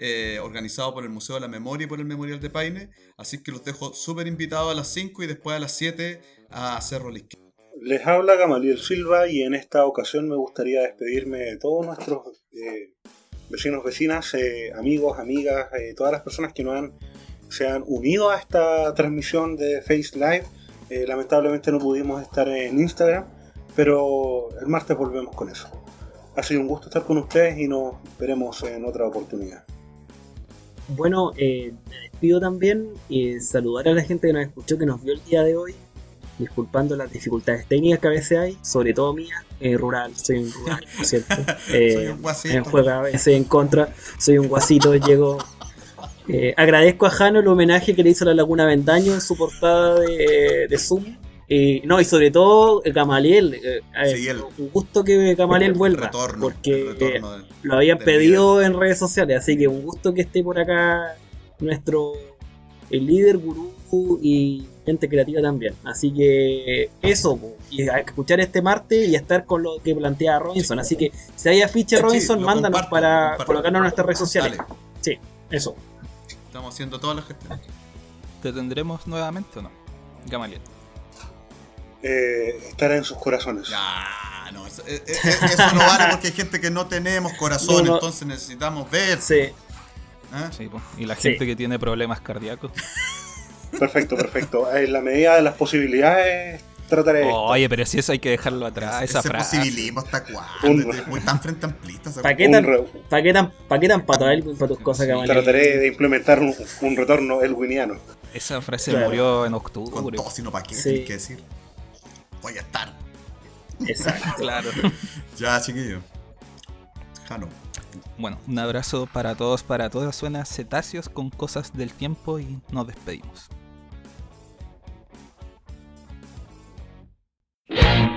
eh, organizado por el Museo de la Memoria y por el Memorial de Paine. Así que los dejo súper invitados a las 5 y después a las 7 a Cerro Izquierda.
Les habla Gamaliel Silva y en esta ocasión me gustaría despedirme de todos nuestros eh, vecinos, vecinas, eh, amigos, amigas, eh, todas las personas que nos han, se han unido a esta transmisión de Face Live. Eh, lamentablemente no pudimos estar en Instagram, pero el martes volvemos con eso. Ha sido un gusto estar con ustedes y nos veremos en otra oportunidad.
Bueno, eh, me despido también y saludar a la gente que nos escuchó, que nos vio el día de hoy, disculpando las dificultades técnicas que a veces hay, sobre todo mías, eh, rural, soy un rural, por cierto. Eh,
Soy un guasito.
en juego a veces en contra, soy un guasito, llego... Eh, agradezco a Jano el homenaje que le hizo a la Laguna Vendaño en su portada de, de Zoom. Eh, no, y sobre todo eh, Gamaliel. eh, eh,
Sí, el-
un gusto que Gamaliel
El
vuelva.
retorno,
porque
del-
lo habían pedido en redes sociales, así que un gusto que esté por acá nuestro el líder, gurú y gente creativa también. Así que eso, y a escuchar este martes y a estar con lo que plantea Robinson. Así que si hay afiche
Sí,
Robinson,
lo
mándanos
comparto,
para
comparto.
colocarnos en nuestras redes sociales.
Dale,
Sí, eso.
Estamos haciendo todas las gestiones.
¿Te tendremos nuevamente o no? Gamaliel.
Eh, estará en sus corazones.
Ya, no, eso, eh, eh, eso no vale porque hay gente que no tenemos corazón,
No, no.
entonces necesitamos ver.
Sí.
¿ah?
Sí. Y la
Sí.
gente que tiene problemas cardíacos.
Perfecto, perfecto. En la medida de las posibilidades trataré.
Oye, pero si eso hay que dejarlo atrás, esa
Ese
frase.
posibilismo está muy tan frente amplista.
¿Para qué tan, pa' qué tan, pa' qué tan para tus cosas, Gamaliel?
Trataré de implementar un, un retorno elwiniano.
Esa frase
Claro.
murió en
Con
octubre.
todo, sino para qué,
Sí.
tienes que decir. Voy a estar.
Exacto.
Claro.
Ya, chiquillo. Jano.
Bueno, un abrazo para todos, para todas. Suena cetáceos con cosas del tiempo y nos despedimos.
A